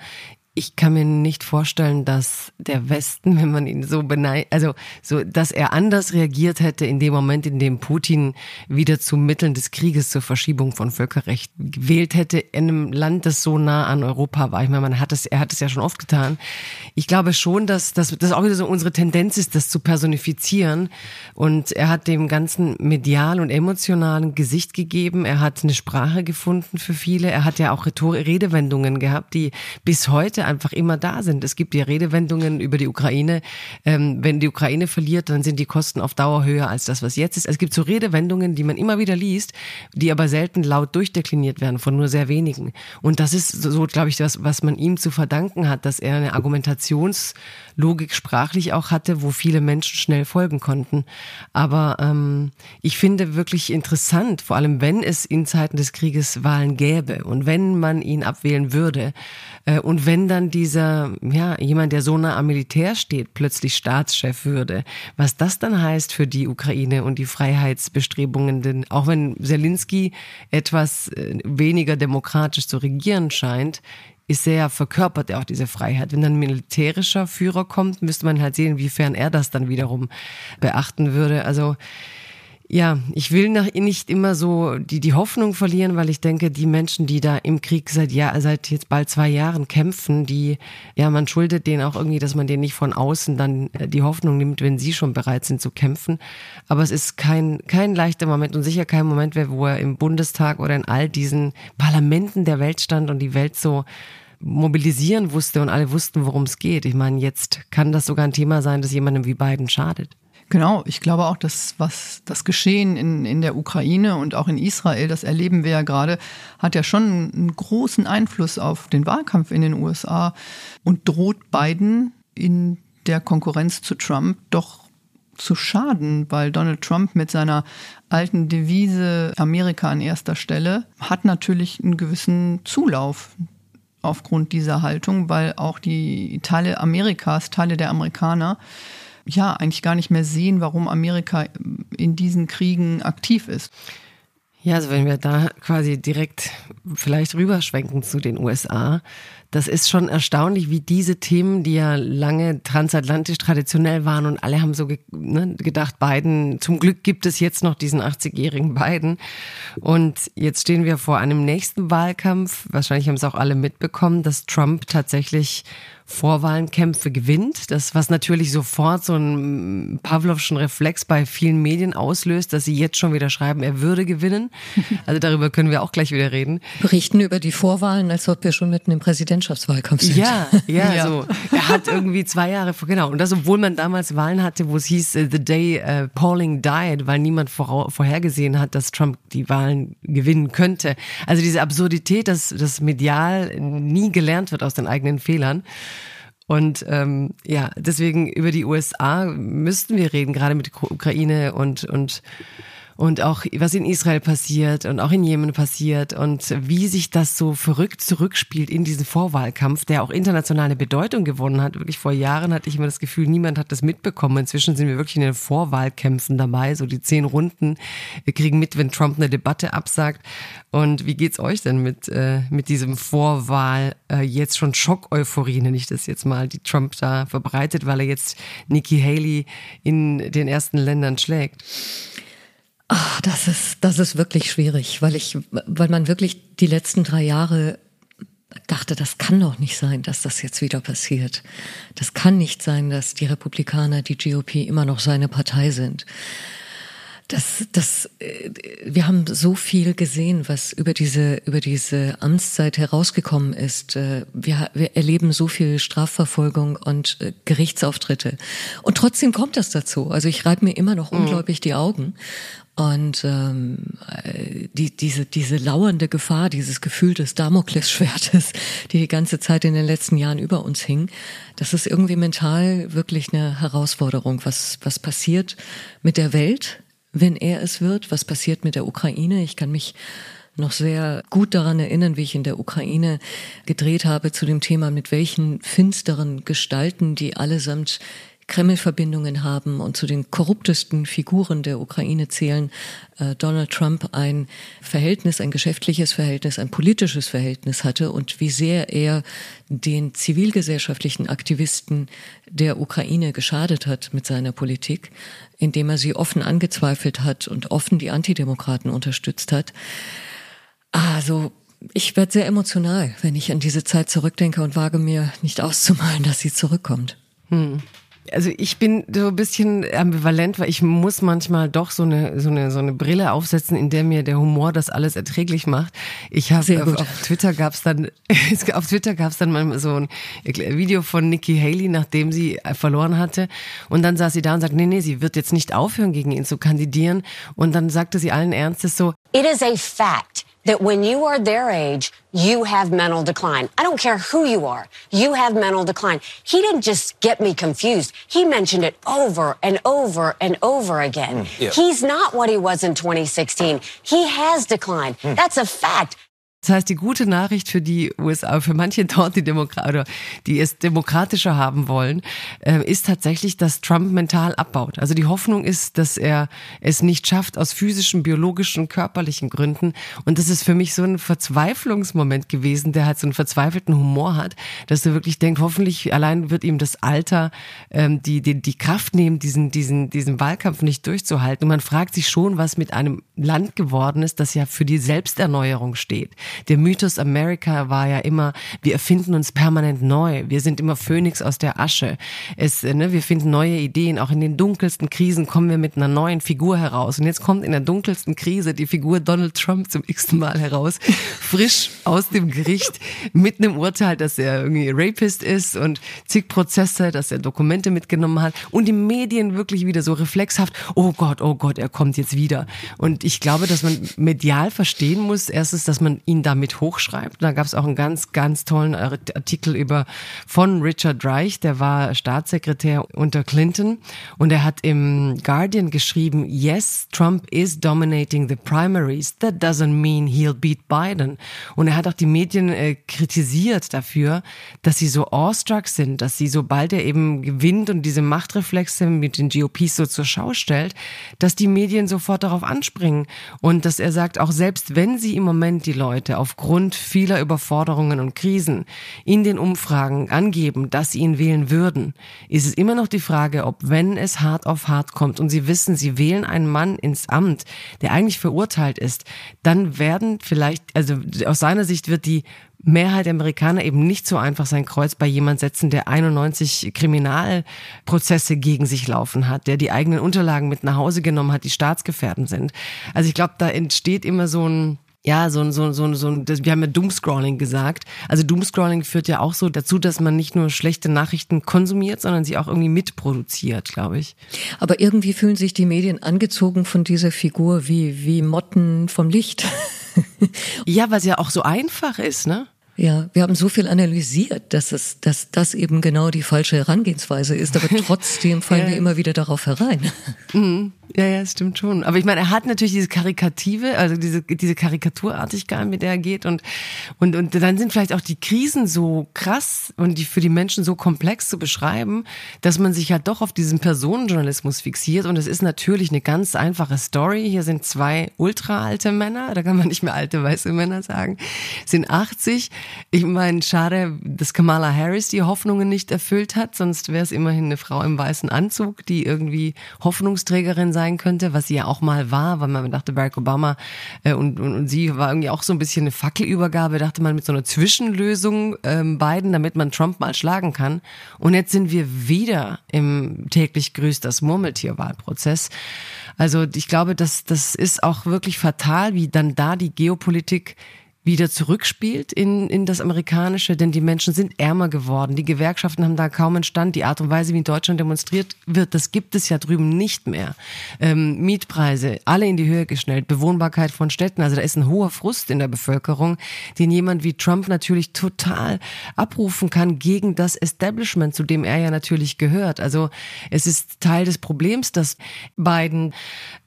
ich kann mir nicht vorstellen, dass der Westen, wenn man ihn so beneidet, also so, dass er anders reagiert hätte in dem Moment, in dem Putin wieder zu Mitteln des Krieges zur Verschiebung von Völkerrecht gewählt hätte in einem Land, das so nah an Europa war. Ich meine, man hat es, er hat es ja schon oft getan. Ich glaube schon, dass, das auch wieder so unsere Tendenz ist, das zu personifizieren. Und er hat dem ganzen medial und emotionalen Gesicht gegeben. Er hat eine Sprache gefunden für viele. Er hat ja auch Rhetor Redewendungen gehabt, die bis heute einfach immer da sind. Es gibt ja Redewendungen über die Ukraine. Ähm, wenn die Ukraine verliert, dann sind die Kosten auf Dauer höher als das, was jetzt ist. Es gibt so Redewendungen, die man immer wieder liest, die aber selten laut durchdekliniert werden von nur sehr wenigen. Und das ist so, glaube ich, das, was man ihm zu verdanken hat, dass er eine Argumentationslogik sprachlich auch hatte, wo viele Menschen schnell folgen konnten. Aber ähm, ich finde wirklich interessant, vor allem wenn es in Zeiten des Krieges Wahlen gäbe und wenn man ihn abwählen würde äh, und wenn dann dann dieser, ja, jemand, der so nah am Militär steht, plötzlich Staatschef würde, was das dann heißt für die Ukraine und die Freiheitsbestrebungen, denn auch wenn Zelensky etwas äh, weniger demokratisch zu regieren scheint, ist sehr verkörpert er auch diese Freiheit. Wenn dann ein militärischer Führer kommt, müsste man halt sehen, inwiefern er das dann wiederum beachten würde. Also ja, ich will nach, nicht immer so die, die Hoffnung verlieren, weil ich denke, die Menschen, die da im Krieg seit Jahr, seit jetzt bald zwei Jahren kämpfen, die, ja, man schuldet denen auch irgendwie, dass man denen nicht von außen dann äh, die Hoffnung nimmt, wenn sie schon bereit sind zu kämpfen. Aber es ist kein, kein leichter Moment und sicher kein Moment, wo er im Bundestag oder in all diesen Parlamenten der Welt stand und die Welt so mobilisieren wusste und alle wussten, worum es geht. Ich meine, jetzt kann das sogar ein Thema sein, das jemandem wie Biden schadet. Genau, ich glaube auch, dass was das Geschehen in, in der Ukraine und auch in Israel, das erleben wir ja gerade, hat ja schon einen großen Einfluss auf den Wahlkampf in den USA und droht Biden in der Konkurrenz zu Trump doch zu schaden, weil Donald Trump mit seiner alten Devise Amerika an erster Stelle hat natürlich einen gewissen Zulauf aufgrund dieser Haltung, weil auch die Teile Amerikas, Teile der Amerikaner ja eigentlich gar nicht mehr sehen, warum Amerika in diesen Kriegen aktiv ist. Ja, also wenn wir da quasi direkt vielleicht rüberschwenken zu den USA, Das ist schon erstaunlich, wie diese Themen, die ja lange transatlantisch traditionell waren und alle haben so ge ne, gedacht, Biden, zum Glück gibt es jetzt noch diesen 80-jährigen Biden. Und jetzt stehen wir vor einem nächsten Wahlkampf. Wahrscheinlich haben es auch alle mitbekommen, dass Trump tatsächlich Vorwahlenkämpfe gewinnt. Das, was natürlich sofort so einen Pavlovschen Reflex bei vielen Medien auslöst, dass sie jetzt schon wieder schreiben, er würde gewinnen. Also darüber können wir auch gleich wieder reden. Berichten über die Vorwahlen, als ob wir schon mitten im Präsidentschaftswahlkampf sind. Ja, ja, ja. so. Er hat irgendwie zwei Jahre vor, genau. Und das, obwohl man damals Wahlen hatte, wo es hieß, uh, the day uh, Polling died, weil niemand vor, vorhergesehen hat, dass Trump die Wahlen gewinnen könnte. Also diese Absurdität, dass das medial nie gelernt wird aus den eigenen Fehlern. Und ähm, ja, deswegen über die USA müssten wir reden, gerade mit der Ukraine und und und auch was in Israel passiert und auch in Jemen passiert und wie sich das so verrückt zurückspielt in diesen Vorwahlkampf, der auch internationale Bedeutung gewonnen hat. Wirklich vor Jahren hatte ich immer das Gefühl, niemand hat das mitbekommen. Inzwischen sind wir wirklich in den Vorwahlkämpfen dabei, so die zehn Runden. Wir kriegen mit, wenn Trump eine Debatte absagt. Und wie geht's euch denn mit, äh, mit diesem Vorwahl, äh, jetzt schon Schock-Euphorie, nenne ich das jetzt mal, die Trump da verbreitet, weil er jetzt Nikki Haley in den ersten Ländern schlägt? Ach, das ist, das ist wirklich schwierig, weil ich, weil man wirklich die letzten drei Jahre dachte, das kann doch nicht sein, dass das jetzt wieder passiert. Das kann nicht sein, dass die Republikaner, die GOP immer noch seine Partei sind. Das, das, äh, wir haben so viel gesehen, was über diese, über diese Amtszeit herausgekommen ist. Äh, wir, wir erleben so viel Strafverfolgung und äh, Gerichtsauftritte. Und trotzdem kommt das dazu. Also ich reibe mir immer noch mhm. unglaublich die Augen. Und ähm, die, diese, diese lauernde Gefahr, dieses Gefühl des Damoklesschwertes, die die ganze Zeit in den letzten Jahren über uns hing, das ist irgendwie mental wirklich eine Herausforderung. Was, was passiert mit der Welt, wenn er es wird? Was passiert mit der Ukraine? Ich kann mich noch sehr gut daran erinnern, wie ich in der Ukraine gedreht habe zu dem Thema, mit welchen finsteren Gestalten, die allesamt Kreml-Verbindungen haben und zu den korruptesten Figuren der Ukraine zählen äh, Donald Trump ein Verhältnis, ein geschäftliches Verhältnis, ein politisches Verhältnis hatte und wie sehr er den zivilgesellschaftlichen Aktivisten der Ukraine geschadet hat mit seiner Politik, indem er sie offen angezweifelt hat und offen die Antidemokraten unterstützt hat. Also ich werde sehr emotional, wenn ich an diese Zeit zurückdenke und wage mir nicht auszumalen, dass sie zurückkommt. Hm also ich bin so ein bisschen ambivalent, weil ich muss manchmal doch so eine so eine so eine Brille aufsetzen, in der mir der Humor das alles erträglich macht. Ich habe auf, auf, Twitter gab's dann auf Twitter gab's dann mal so ein Video von Nikki Haley, nachdem sie verloren hatte. Und dann saß sie da und sagt, nee, nee, sie wird jetzt nicht aufhören gegen ihn zu kandidieren. Und dann sagte sie allen Ernstes so, It is a fact that when you are their age, you have mental decline. I don't care who you are. You have mental decline. He didn't just get me confused. He mentioned it over and over and over again. Mm, yeah. He's not what he was in 2016. He has declined. Mm. That's a fact. Das heißt, die gute Nachricht für die USA, für manche dort, die Demokrat oder die es demokratischer haben wollen, äh, ist tatsächlich, dass Trump mental abbaut. Also die Hoffnung ist, dass er es nicht schafft aus physischen, biologischen, körperlichen Gründen. Und das ist für mich so ein Verzweiflungsmoment gewesen, der halt so einen verzweifelten Humor hat, dass du wirklich denkst, hoffentlich allein wird ihm das Alter ähm, die, die, die Kraft nehmen, diesen, diesen, diesen Wahlkampf nicht durchzuhalten. Und man fragt sich schon, was mit einem Land geworden ist, das ja für die Selbsterneuerung steht. Der Mythos America war ja immer, wir erfinden uns permanent neu. Wir sind immer Phönix aus der Asche. Es, ne, wir finden neue Ideen. Auch in den dunkelsten Krisen kommen wir mit einer neuen Figur heraus. Und jetzt kommt in der dunkelsten Krise die Figur Donald Trump zum x Mal heraus. Frisch aus dem Gericht mit einem Urteil, dass er irgendwie Rapist ist und zig Prozesse, dass er Dokumente mitgenommen hat. Und die Medien wirklich wieder so reflexhaft. Oh Gott, oh Gott, er kommt jetzt wieder. Und ich glaube, dass man medial verstehen muss, erstens, dass man ihn ihn damit hochschreibt. Da gab es auch einen ganz, ganz tollen Artikel über von Richard Reich, der war Staatssekretär unter Clinton und er hat im Guardian geschrieben, yes, Trump is dominating the primaries. That doesn't mean he'll beat Biden. Und er hat auch die Medien äh, kritisiert dafür, dass sie so awestruck sind, dass sie, sobald er eben gewinnt und diese Machtreflexe mit den GOPs so zur Schau stellt, dass die Medien sofort darauf anspringen und dass er sagt, auch selbst wenn sie im Moment die Leute heute aufgrund vieler Überforderungen und Krisen in den Umfragen angeben, dass sie ihn wählen würden, ist es immer noch die Frage, ob wenn es hart auf hart kommt und sie wissen, sie wählen einen Mann ins Amt, der eigentlich verurteilt ist, dann werden vielleicht, also aus seiner Sicht wird die Mehrheit der Amerikaner eben nicht so einfach sein Kreuz bei jemand setzen, der 91 Kriminalprozesse gegen sich laufen hat, der die eigenen Unterlagen mit nach Hause genommen hat, die staatsgefährdend sind. Also ich glaube, da entsteht immer so ein ja, so ein, so, so, so ein, wir haben ja Doomscrolling gesagt. Also Doomscrolling führt ja auch so dazu, dass man nicht nur schlechte Nachrichten konsumiert, sondern sie auch irgendwie mitproduziert, glaube ich. Aber irgendwie fühlen sich die Medien angezogen von dieser Figur wie, wie Motten vom Licht. ja, weil es ja auch so einfach ist, ne? Ja, wir haben so viel analysiert, dass es, dass das eben genau die falsche Herangehensweise ist, aber trotzdem fallen ja. wir immer wieder darauf herein. Mhm. Ja, ja, stimmt schon. Aber ich meine, er hat natürlich diese Karikative, also diese, diese Karikaturartigkeit, mit der er geht und, und, und dann sind vielleicht auch die Krisen so krass und die für die Menschen so komplex zu beschreiben, dass man sich ja doch auf diesen Personenjournalismus fixiert und es ist natürlich eine ganz einfache Story. Hier sind zwei ultra alte Männer, da kann man nicht mehr alte weiße Männer sagen, sind 80. Ich meine, schade, dass Kamala Harris die Hoffnungen nicht erfüllt hat, sonst wäre es immerhin eine Frau im weißen Anzug, die irgendwie Hoffnungsträgerin sein könnte, was sie ja auch mal war, weil man dachte, Barack Obama äh, und, und, und sie war irgendwie auch so ein bisschen eine Fackelübergabe, dachte man mit so einer Zwischenlösung ähm, beiden, damit man Trump mal schlagen kann. Und jetzt sind wir wieder im täglich grüßt das Murmeltierwahlprozess. Also ich glaube, das, das ist auch wirklich fatal, wie dann da die Geopolitik wieder zurückspielt in, in das Amerikanische, denn die Menschen sind ärmer geworden. Die Gewerkschaften haben da kaum einen Stand. Die Art und Weise, wie in Deutschland demonstriert wird, das gibt es ja drüben nicht mehr. Ähm, Mietpreise, alle in die Höhe geschnellt, Bewohnbarkeit von Städten. Also da ist ein hoher Frust in der Bevölkerung, den jemand wie Trump natürlich total abrufen kann gegen das Establishment, zu dem er ja natürlich gehört. Also es ist Teil des Problems, dass Biden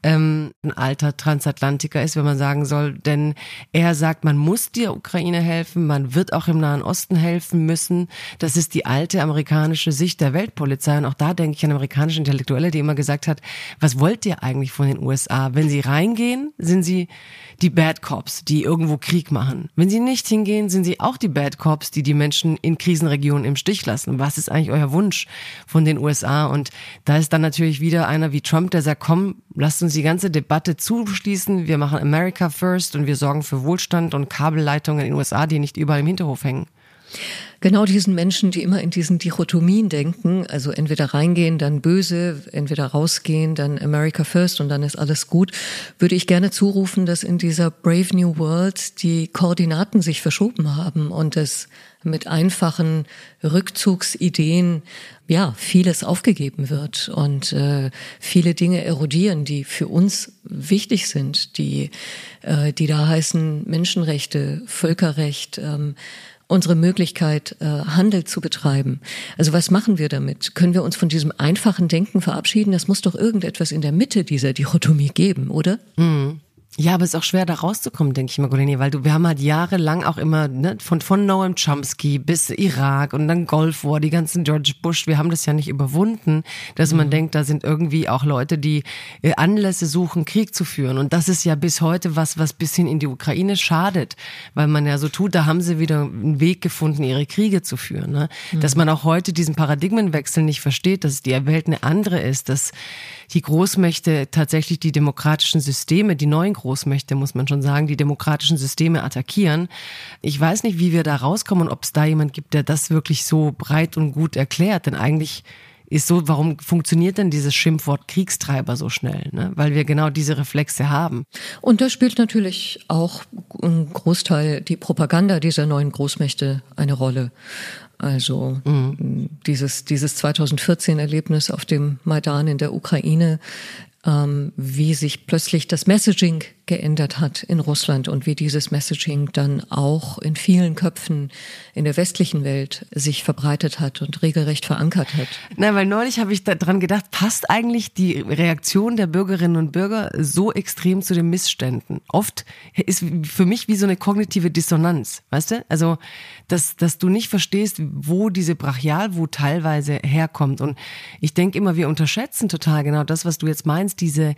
ähm, ein alter Transatlantiker ist, wenn man sagen soll, denn er sagt, man muss der Ukraine helfen, man wird auch im Nahen Osten helfen müssen. Das ist die alte amerikanische Sicht der Weltpolizei und auch da denke ich an amerikanische Intellektuelle, die immer gesagt hat, was wollt ihr eigentlich von den USA? Wenn sie reingehen, sind sie die Bad Cops, die irgendwo Krieg machen. Wenn sie nicht hingehen, sind sie auch die Bad Cops, die die Menschen in Krisenregionen im Stich lassen. Was ist eigentlich euer Wunsch von den USA? Und da ist dann natürlich wieder einer wie Trump, der sagt, komm, lasst uns die ganze Debatte zuschließen. Wir machen America first und wir sorgen für Wohlstand und Kabelleitungen in den USA, die nicht überall im Hinterhof hängen. Genau diesen Menschen, die immer in diesen Dichotomien denken, also entweder reingehen, dann böse, entweder rausgehen, dann America First und dann ist alles gut, würde ich gerne zurufen, dass in dieser Brave New World die Koordinaten sich verschoben haben und es mit einfachen Rückzugsideen ja vieles aufgegeben wird und äh, viele Dinge erodieren, die für uns wichtig sind, die äh, die da heißen Menschenrechte, Völkerrecht. Ähm, unsere Möglichkeit, äh, Handel zu betreiben. Also was machen wir damit? Können wir uns von diesem einfachen Denken verabschieden? Das muss doch irgendetwas in der Mitte dieser Dichotomie geben, oder? Mhm. Ja, aber es ist auch schwer, da rauszukommen, denke ich mal, Goleni, weil du, wir haben halt jahrelang auch immer, ne, von, von Noam Chomsky bis Irak und dann Gulf War, die ganzen George Bush, wir haben das ja nicht überwunden, dass mhm. man denkt, da sind irgendwie auch Leute, die äh, Anlässe suchen, Krieg zu führen. Und das ist ja bis heute was, was bisschen in die Ukraine schadet, weil man ja so tut, da haben sie wieder einen Weg gefunden, ihre Kriege zu führen. Ne? Mhm. Dass man auch heute diesen Paradigmenwechsel nicht versteht, dass die Welt eine andere ist, dass die Großmächte tatsächlich die demokratischen Systeme, die neuen Großmächte, muss man schon sagen, die demokratischen Systeme attackieren. Ich weiß nicht, wie wir da rauskommen und ob es da jemand gibt, der das wirklich so breit und gut erklärt. Denn eigentlich ist so, warum funktioniert denn dieses Schimpfwort Kriegstreiber so schnell? Ne? Weil wir genau diese Reflexe haben. Und da spielt natürlich auch ein Großteil die Propaganda dieser neuen Großmächte eine Rolle. Also mhm. dieses, dieses 2014 Erlebnis auf dem Maidan in der Ukraine, ähm, wie sich plötzlich das Messaging geändert hat in Russland und wie dieses Messaging dann auch in vielen Köpfen in der westlichen Welt sich verbreitet hat und regelrecht verankert hat. Na, weil neulich habe ich daran gedacht, passt eigentlich die Reaktion der Bürgerinnen und Bürger so extrem zu den Missständen? Oft ist für mich wie so eine kognitive Dissonanz, weißt du? Also, dass, dass du nicht verstehst, wo diese Brachialwut teilweise herkommt. Und ich denke immer, wir unterschätzen total genau das, was du jetzt meinst, diese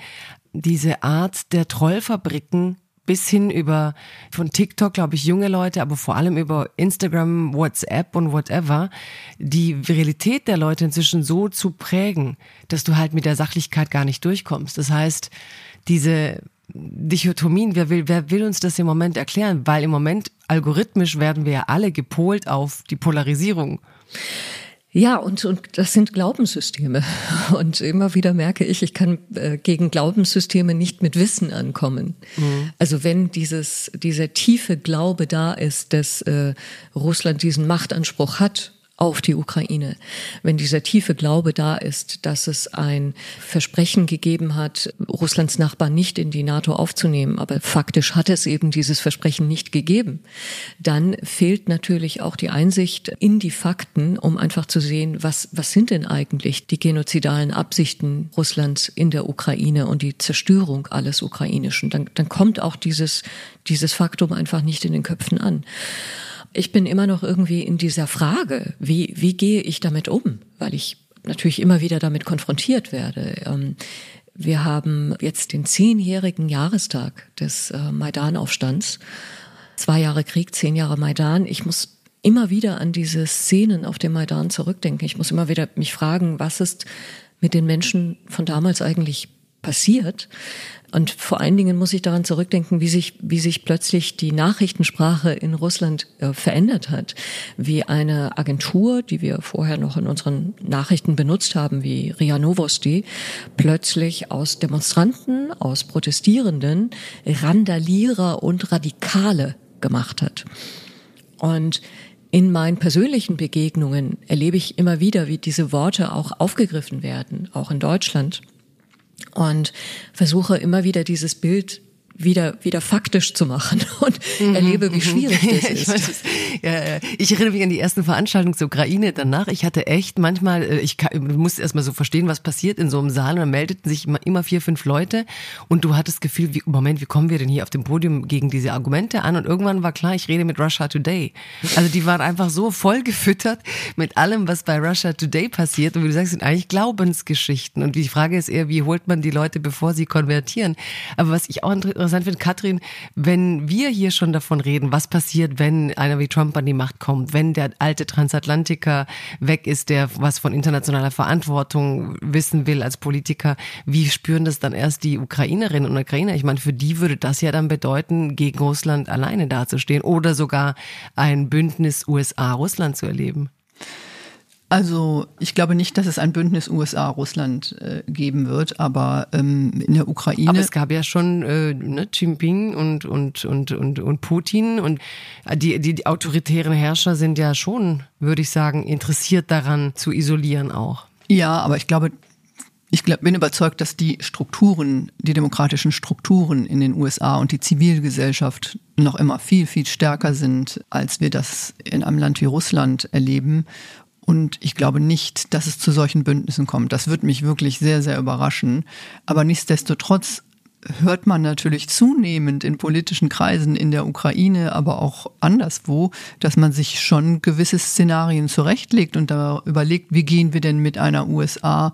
diese Art der Trollfabriken bis hin über von TikTok, glaube ich, junge Leute, aber vor allem über Instagram, WhatsApp und whatever, die Realität der Leute inzwischen so zu prägen, dass du halt mit der Sachlichkeit gar nicht durchkommst. Das heißt, diese Dichotomien, wer will, wer will uns das im Moment erklären? Weil im Moment algorithmisch werden wir ja alle gepolt auf die Polarisierung. Ja, und, und das sind Glaubenssysteme. Und immer wieder merke ich, ich kann äh, gegen Glaubenssysteme nicht mit Wissen ankommen. Mhm. Also wenn dieses, dieser tiefe Glaube da ist, dass äh, Russland diesen Machtanspruch hat auf die Ukraine. Wenn dieser tiefe Glaube da ist, dass es ein Versprechen gegeben hat, Russlands Nachbarn nicht in die NATO aufzunehmen, aber faktisch hat es eben dieses Versprechen nicht gegeben, dann fehlt natürlich auch die Einsicht in die Fakten, um einfach zu sehen, was, was sind denn eigentlich die genozidalen Absichten Russlands in der Ukraine und die Zerstörung alles Ukrainischen. Dann, dann kommt auch dieses, dieses Faktum einfach nicht in den Köpfen an ich bin immer noch irgendwie in dieser Frage, wie, wie gehe ich damit um? Weil ich natürlich immer wieder damit konfrontiert werde. Ähm, wir haben jetzt den zehnjährigen Jahrestag des äh, Maidan-Aufstands. Zwei Jahre Krieg, zehn Jahre Maidan. Ich muss immer wieder an diese Szenen auf dem Maidan zurückdenken. Ich muss immer wieder mich fragen, was ist mit den Menschen von damals eigentlich passiert? Und vor allen Dingen muss ich daran zurückdenken, wie sich, wie sich plötzlich die Nachrichtensprache in Russland äh, verändert hat. Wie eine Agentur, die wir vorher noch in unseren Nachrichten benutzt haben, wie RIA Novosti, plötzlich aus Demonstranten, aus Protestierenden Randalierer und Radikale gemacht hat. Und in meinen persönlichen Begegnungen erlebe ich immer wieder, wie diese Worte auch aufgegriffen werden, auch in Deutschland und versuche immer wieder dieses Bild wieder wieder faktisch zu machen und mhm, erlebe, wie mhm. schwierig das ist. ich, weiß, ja, ich erinnere mich an die ersten Veranstaltungen zur Ukraine danach. Ich hatte echt manchmal, äh, ich musste erstmal so verstehen, was passiert in so einem Saal und dann meldeten sich immer, immer vier, fünf Leute und du hattest das Gefühl, wie, Moment, wie kommen wir denn hier auf dem Podium gegen diese Argumente an? Und irgendwann war klar, ich rede mit Russia Today. Also die waren einfach so voll gefüttert mit allem, was bei Russia Today passiert und wie du sagst, sind eigentlich Glaubensgeschichten und die Frage ist eher, wie holt man die Leute, bevor sie konvertieren? Aber was ich auch interessant finde, Katrin, wenn wir hier schon davon reden, was passiert, wenn einer wie Trump an die Macht kommt, wenn der alte Transatlantiker weg ist, der was von internationaler Verantwortung wissen will als Politiker, wie spüren das dann erst die Ukrainerinnen und Ukrainer? Ich meine, für die würde das ja dann bedeuten, gegen Russland alleine dazustehen oder sogar ein Bündnis USA-Russland zu erleben. Also ich glaube nicht, dass es ein Bündnis USA-Russland äh, geben wird, aber ähm, in der Ukraine. Aber es gab ja schon äh, ne, Jinping und, und, und, und, und Putin und die, die, die autoritären Herrscher sind ja schon, würde ich sagen, interessiert daran zu isolieren auch. Ja, aber ich glaube, ich glaub, bin überzeugt, dass die Strukturen, die demokratischen Strukturen in den USA und die Zivilgesellschaft noch immer viel, viel stärker sind, als wir das in einem Land wie Russland erleben. Und ich glaube nicht, dass es zu solchen Bündnissen kommt. Das wird mich wirklich sehr, sehr überraschen. Aber nichtsdestotrotz hört man natürlich zunehmend in politischen Kreisen in der Ukraine, aber auch anderswo, dass man sich schon gewisse Szenarien zurechtlegt und da überlegt, wie gehen wir denn mit einer USA,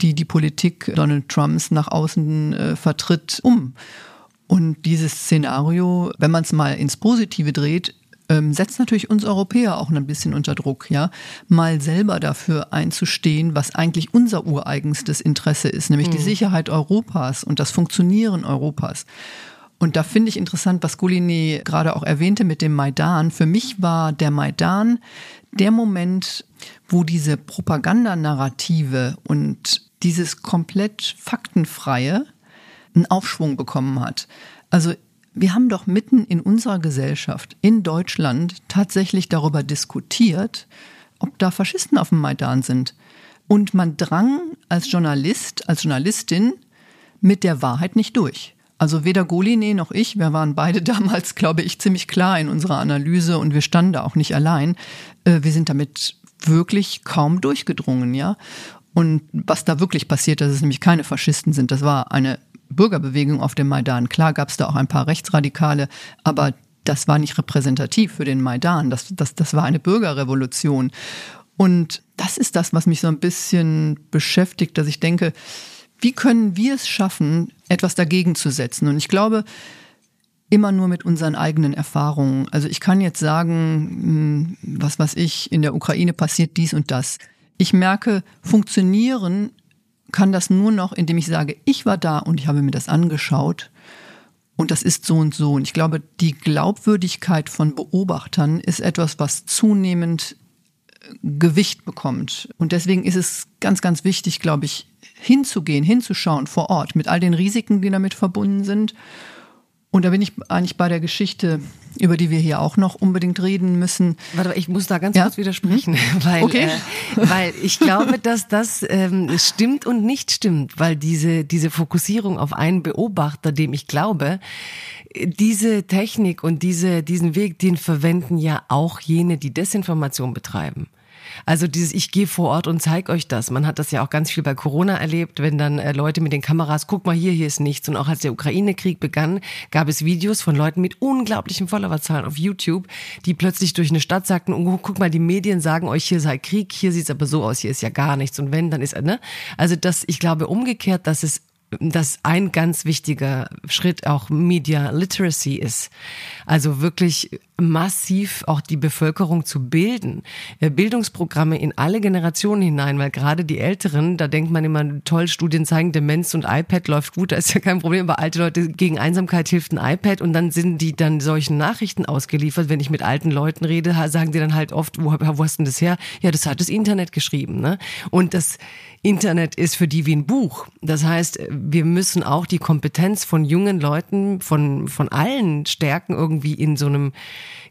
die die Politik Donald Trumps nach außen äh, vertritt, um. Und dieses Szenario, wenn man es mal ins Positive dreht, ähm, setzt natürlich uns Europäer auch ein bisschen unter Druck, ja, mal selber dafür einzustehen, was eigentlich unser ureigenstes Interesse ist, nämlich mhm. die Sicherheit Europas und das Funktionieren Europas. Und da finde ich interessant, was Gulini gerade auch erwähnte mit dem Maidan. Für mich war der Maidan der Moment, wo diese Propagandanarrative und dieses komplett faktenfreie einen Aufschwung bekommen hat. Also wir haben doch mitten in unserer Gesellschaft in Deutschland tatsächlich darüber diskutiert, ob da Faschisten auf dem Maidan sind. Und man drang als Journalist, als Journalistin mit der Wahrheit nicht durch. Also weder Goline noch ich, wir waren beide damals, glaube ich, ziemlich klar in unserer Analyse und wir standen da auch nicht allein. Äh, wir sind damit wirklich kaum durchgedrungen, ja. Und was da wirklich passiert, dass es nämlich keine Faschisten sind, das war eine Bürgerbewegung auf dem Maidan. Klar gab es da auch ein paar Rechtsradikale, aber das war nicht repräsentativ für den Maidan. Das, das, das war eine Bürgerrevolution. Und das ist das, was mich so ein bisschen beschäftigt, dass ich denke, wie können wir es schaffen, etwas dagegen zu setzen? Und ich glaube, immer nur mit unseren eigenen Erfahrungen. Also ich kann jetzt sagen, hm, was weiß ich, in der Ukraine passiert dies und das. Ich merke, funktionieren kann das nur noch, indem ich sage, ich war da und ich habe mir das angeschaut und das ist so und so. Und ich glaube, die Glaubwürdigkeit von Beobachtern ist etwas, was zunehmend äh, Gewicht bekommt. Und deswegen ist es ganz, ganz wichtig, glaube ich, hinzugehen, hinzuschauen vor Ort mit all den Risiken, die damit verbunden sind und da bin ich eigentlich bei der Geschichte, über die wir hier auch noch unbedingt reden müssen. Warte, ich muss da ganz ja? kurz widersprechen, hm? weil, okay. äh, weil ich glaube, dass das ähm, stimmt und nicht stimmt, weil diese, diese Fokussierung auf einen Beobachter, dem ich glaube, diese Technik und diese, diesen Weg, den verwenden ja auch jene, die Desinformation betreiben. Also dieses Ich gehe vor Ort und zeig euch das. Man hat das ja auch ganz viel bei Corona erlebt, wenn dann äh, Leute mit den Kameras, guck mal hier, hier ist nichts. Und auch als der Ukraine-Krieg begann, gab es Videos von Leuten mit unglaublichen Followerzahlen auf YouTube, die plötzlich durch eine Stadt sagten, oh, guck mal, die Medien sagen euch, hier sei Krieg, hier sieht's aber so aus, hier ist ja gar nichts. Und wenn, dann ist, ne? Also das, ich glaube umgekehrt, dass es dass ein ganz wichtiger Schritt auch Media Literacy ist. Also wirklich massiv auch die Bevölkerung zu bilden. Äh, Bildungsprogramme in alle Generationen hinein, weil gerade die Älteren, da denkt man immer, toll, Studien zeigen, Demenz und iPad läuft gut, da ist ja kein Problem, aber alte Leute gegen Einsamkeit hilft ein iPad und dann sind die dann solchen Nachrichten ausgeliefert. Wenn ich mit alten Leuten rede, sagen die dann halt oft, wo, wo hast denn das her? Ja, das hat das Internet geschrieben. Ne? Und das Internet ist für die wie ein Buch. Das heißt, wir müssen auch die Kompetenz von jungen Leuten, von, von allen stärken, irgendwie in so einem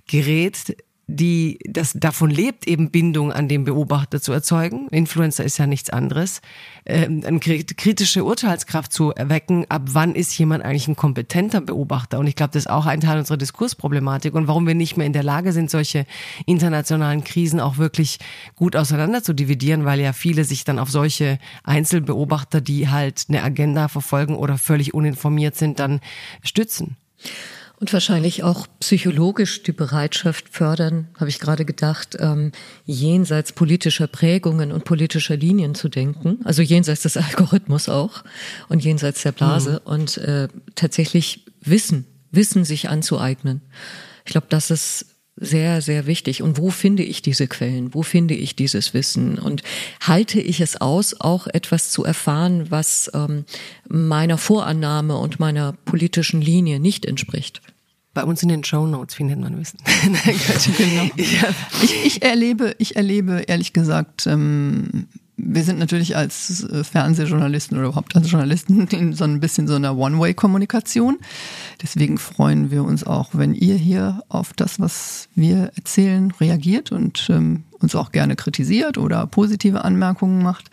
Gerät die das davon lebt, eben Bindung an den Beobachter zu erzeugen. Influencer ist ja nichts anderes. Ähm, eine kritische Urteilskraft zu erwecken, ab wann ist jemand eigentlich ein kompetenter Beobachter? Und ich glaube, das ist auch ein Teil unserer Diskursproblematik und warum wir nicht mehr in der Lage sind, solche internationalen Krisen auch wirklich gut auseinander zu dividieren, weil ja viele sich dann auf solche Einzelbeobachter, die halt eine Agenda verfolgen oder völlig uninformiert sind, dann stützen. Und wahrscheinlich auch psychologisch die Bereitschaft fördern, habe ich gerade gedacht, ähm, jenseits politischer Prägungen und politischer Linien zu denken, also jenseits des Algorithmus auch und jenseits der Blase mhm. und äh, tatsächlich Wissen, Wissen sich anzueignen. Ich glaube, das ist sehr, sehr wichtig. Und wo finde ich diese Quellen? Wo finde ich dieses Wissen? Und halte ich es aus, auch etwas zu erfahren, was ähm, meiner Vorannahme und meiner politischen Linie nicht entspricht? Bei uns in den Show Notes findet man Wissen. genau. ich, ich, erlebe, ich erlebe ehrlich gesagt, ähm, wir sind natürlich als äh, Fernsehjournalisten oder überhaupt als Journalisten in so ein bisschen so einer One-Way-Kommunikation. Deswegen freuen wir uns auch, wenn ihr hier auf das, was wir erzählen, reagiert und ähm, uns auch gerne kritisiert oder positive Anmerkungen macht.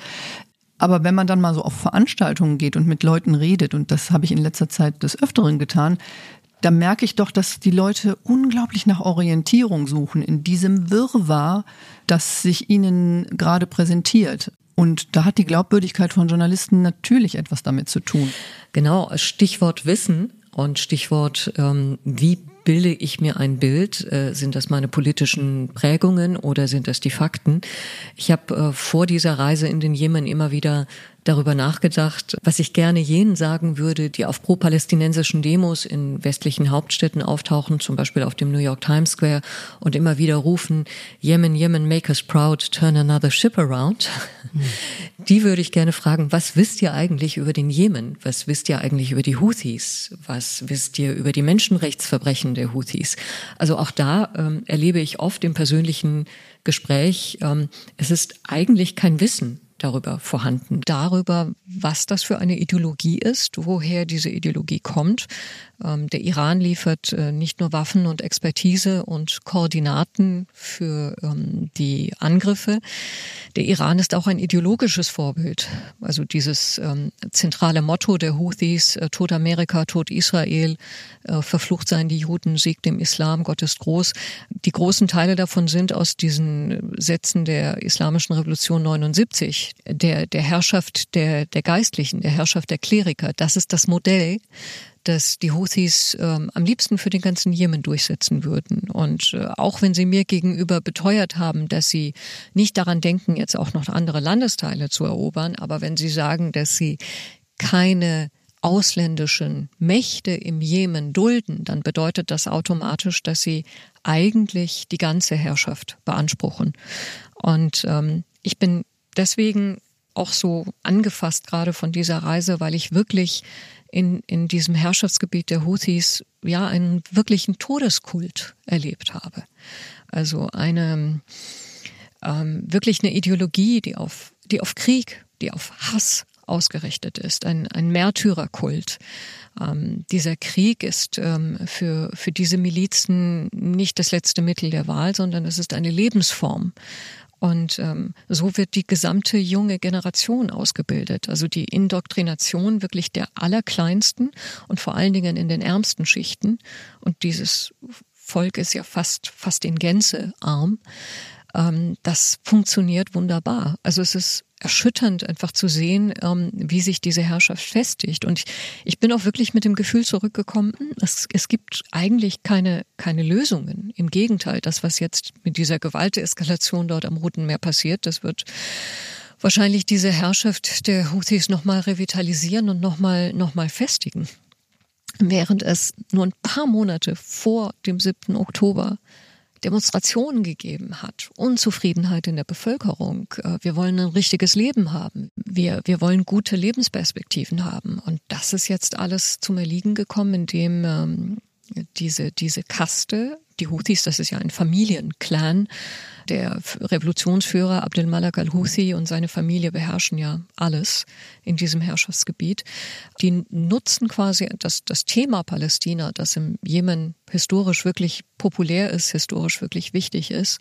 Aber wenn man dann mal so auf Veranstaltungen geht und mit Leuten redet, und das habe ich in letzter Zeit des Öfteren getan, da merke ich doch, dass die Leute unglaublich nach Orientierung suchen in diesem Wirrwarr, das sich ihnen gerade präsentiert. Und da hat die Glaubwürdigkeit von Journalisten natürlich etwas damit zu tun. Genau, Stichwort Wissen und Stichwort, ähm, wie bilde ich mir ein Bild? Äh, sind das meine politischen Prägungen oder sind das die Fakten? Ich habe äh, vor dieser Reise in den Jemen immer wieder darüber nachgedacht, was ich gerne jenen sagen würde, die auf pro-palästinensischen Demos in westlichen Hauptstädten auftauchen, zum Beispiel auf dem New York Times Square und immer wieder rufen, Yemen, Yemen, make us proud, turn another ship around. Mhm. Die würde ich gerne fragen, was wisst ihr eigentlich über den Jemen? Was wisst ihr eigentlich über die Houthis? Was wisst ihr über die Menschenrechtsverbrechen der Houthis? Also auch da ähm, erlebe ich oft im persönlichen Gespräch, ähm, es ist eigentlich kein Wissen darüber vorhanden. Darüber, was das für eine Ideologie ist, woher diese Ideologie kommt. Ähm, der Iran liefert äh, nicht nur Waffen und Expertise und Koordinaten für ähm, die Angriffe. Der Iran ist auch ein ideologisches Vorbild. Also dieses ähm, zentrale Motto der Houthis, äh, Tod Amerika, Tod Israel, äh, verflucht seien die Juden, Sieg dem Islam, Gott ist groß. Die großen Teile davon sind aus diesen Sätzen der Islamischen Revolution 79 der, der Herrschaft der, der Geistlichen, der Herrschaft der Kleriker. Das ist das Modell, das die Houthis ähm, am liebsten für den ganzen Jemen durchsetzen würden. Und äh, auch wenn sie mir gegenüber beteuert haben, dass sie nicht daran denken, jetzt auch noch andere Landesteile zu erobern, aber wenn sie sagen, dass sie keine ausländischen Mächte im Jemen dulden, dann bedeutet das automatisch, dass sie eigentlich die ganze Herrschaft beanspruchen. Und ähm, ich bin deswegen auch so angefasst gerade von dieser Reise, weil ich wirklich in, in diesem Herrschaftsgebiet der Houthis ja einen wirklichen Todeskult erlebt habe. Also eine ähm, wirklich eine Ideologie, die auf, die auf Krieg, die auf Hass ausgerichtet ist, ein, ein Märtyrerkult. Ähm, dieser Krieg ist ähm, für, für diese Milizen nicht das letzte Mittel der Wahl, sondern es ist eine Lebensform. Und ähm, so wird die gesamte junge Generation ausgebildet. Also die Indoktrination wirklich der Allerkleinsten und vor allen Dingen in den ärmsten Schichten. Und dieses Volk ist ja fast, fast in Gänze arm. Ähm, das funktioniert wunderbar. Also es ist erschütternd, einfach zu sehen, ähm, wie sich diese Herrschaft festigt. Und ich, ich bin auch wirklich mit dem Gefühl zurückgekommen, es, es gibt eigentlich keine, keine Lösungen. Im Gegenteil, das, was jetzt mit dieser Gewalteskalation dort am Roten Meer passiert, das wird wahrscheinlich diese Herrschaft der Houthis nochmal revitalisieren und nochmal noch mal festigen. Während es nur ein paar Monate vor dem 7. Oktober Demonstrationen gegeben hat, Unzufriedenheit in der Bevölkerung. Äh, wir wollen ein richtiges Leben haben. Wir, wir wollen gute Lebensperspektiven haben. Und das ist jetzt alles zum Erliegen gekommen, indem ähm, diese, diese Kaste, die Houthis, das ist ja ein Familienclan, der Revolutionsführer Abdel Malak al-Houthi und seine Familie beherrschen ja alles in diesem Herrschaftsgebiet. Die nutzen quasi das, das Thema Palästina, das im Jemen historisch wirklich populär ist, historisch wirklich wichtig ist,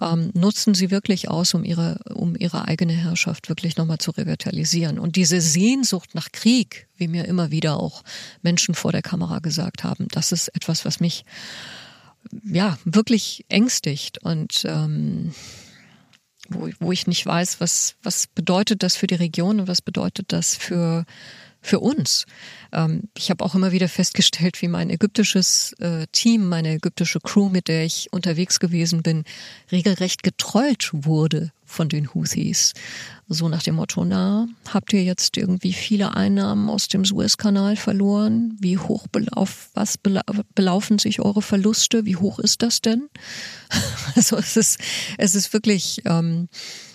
ähm, nutzen sie wirklich aus, um ihre, um ihre eigene Herrschaft wirklich nochmal zu revitalisieren. Und diese Sehnsucht nach Krieg, wie mir immer wieder auch Menschen vor der Kamera gesagt haben, das ist etwas, was mich ja wirklich ängstigt und ähm, wo, wo ich nicht weiß, was, was bedeutet das für die Region und was bedeutet das für, für uns. Ähm, ich habe auch immer wieder festgestellt, wie mein ägyptisches äh, Team, meine ägyptische Crew, mit der ich unterwegs gewesen bin, regelrecht getrollt wurde von den Houthis. So nach dem Motto, na, habt ihr jetzt irgendwie viele Einnahmen aus dem Suezkanal verloren? Wie hoch belauf, was belaufen sich eure Verluste? Wie hoch ist das denn? Also es ist, es ist wirklich, ähm,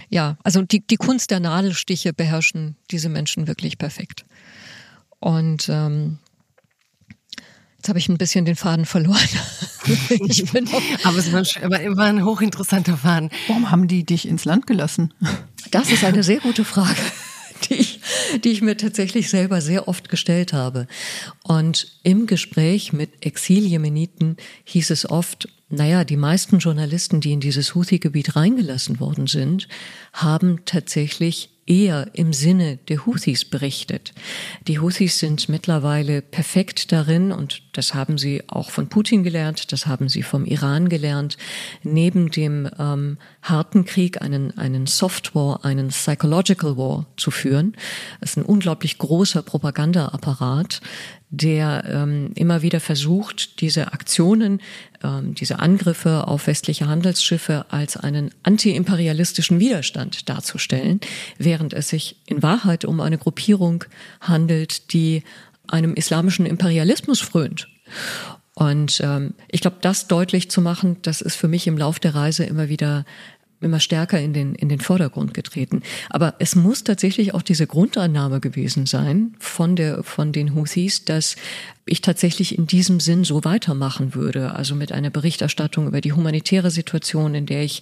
ja, also die, die Kunst der Nadelstiche beherrschen diese Menschen wirklich perfekt. Und ähm, Jetzt habe ich ein bisschen den Faden verloren. ich bin aber es war, war ein hochinteressanter Faden. Warum haben die dich ins Land gelassen? Das ist eine sehr gute Frage, die ich, die ich mir tatsächlich selber sehr oft gestellt habe. Und im Gespräch mit Exil-Jemeniten hieß es oft, naja, die meisten Journalisten, die in dieses Houthi-Gebiet reingelassen worden sind, haben tatsächlich eher im Sinne der Houthis berichtet. Die Houthis sind mittlerweile perfekt darin, und das haben sie auch von Putin gelernt, das haben sie vom Iran gelernt, neben dem ähm, harten Krieg einen, einen Soft War, einen Psychological War zu führen. Das ist ein unglaublich großer Propagandaapparat, der ähm, immer wieder versucht, diese Aktionen, ähm, diese Angriffe auf westliche Handelsschiffe als einen antiimperialistischen Widerstand darzustellen, während es sich in Wahrheit um eine Gruppierung handelt, die einem islamischen Imperialismus frönt. Und ähm, ich glaube, das deutlich zu machen, das ist für mich im Lauf der Reise immer wieder immer stärker in den, in den Vordergrund getreten. Aber es muss tatsächlich auch diese Grundannahme gewesen sein von der, von den Houthis, dass ich tatsächlich in diesem Sinn so weitermachen würde. Also mit einer Berichterstattung über die humanitäre Situation, in der ich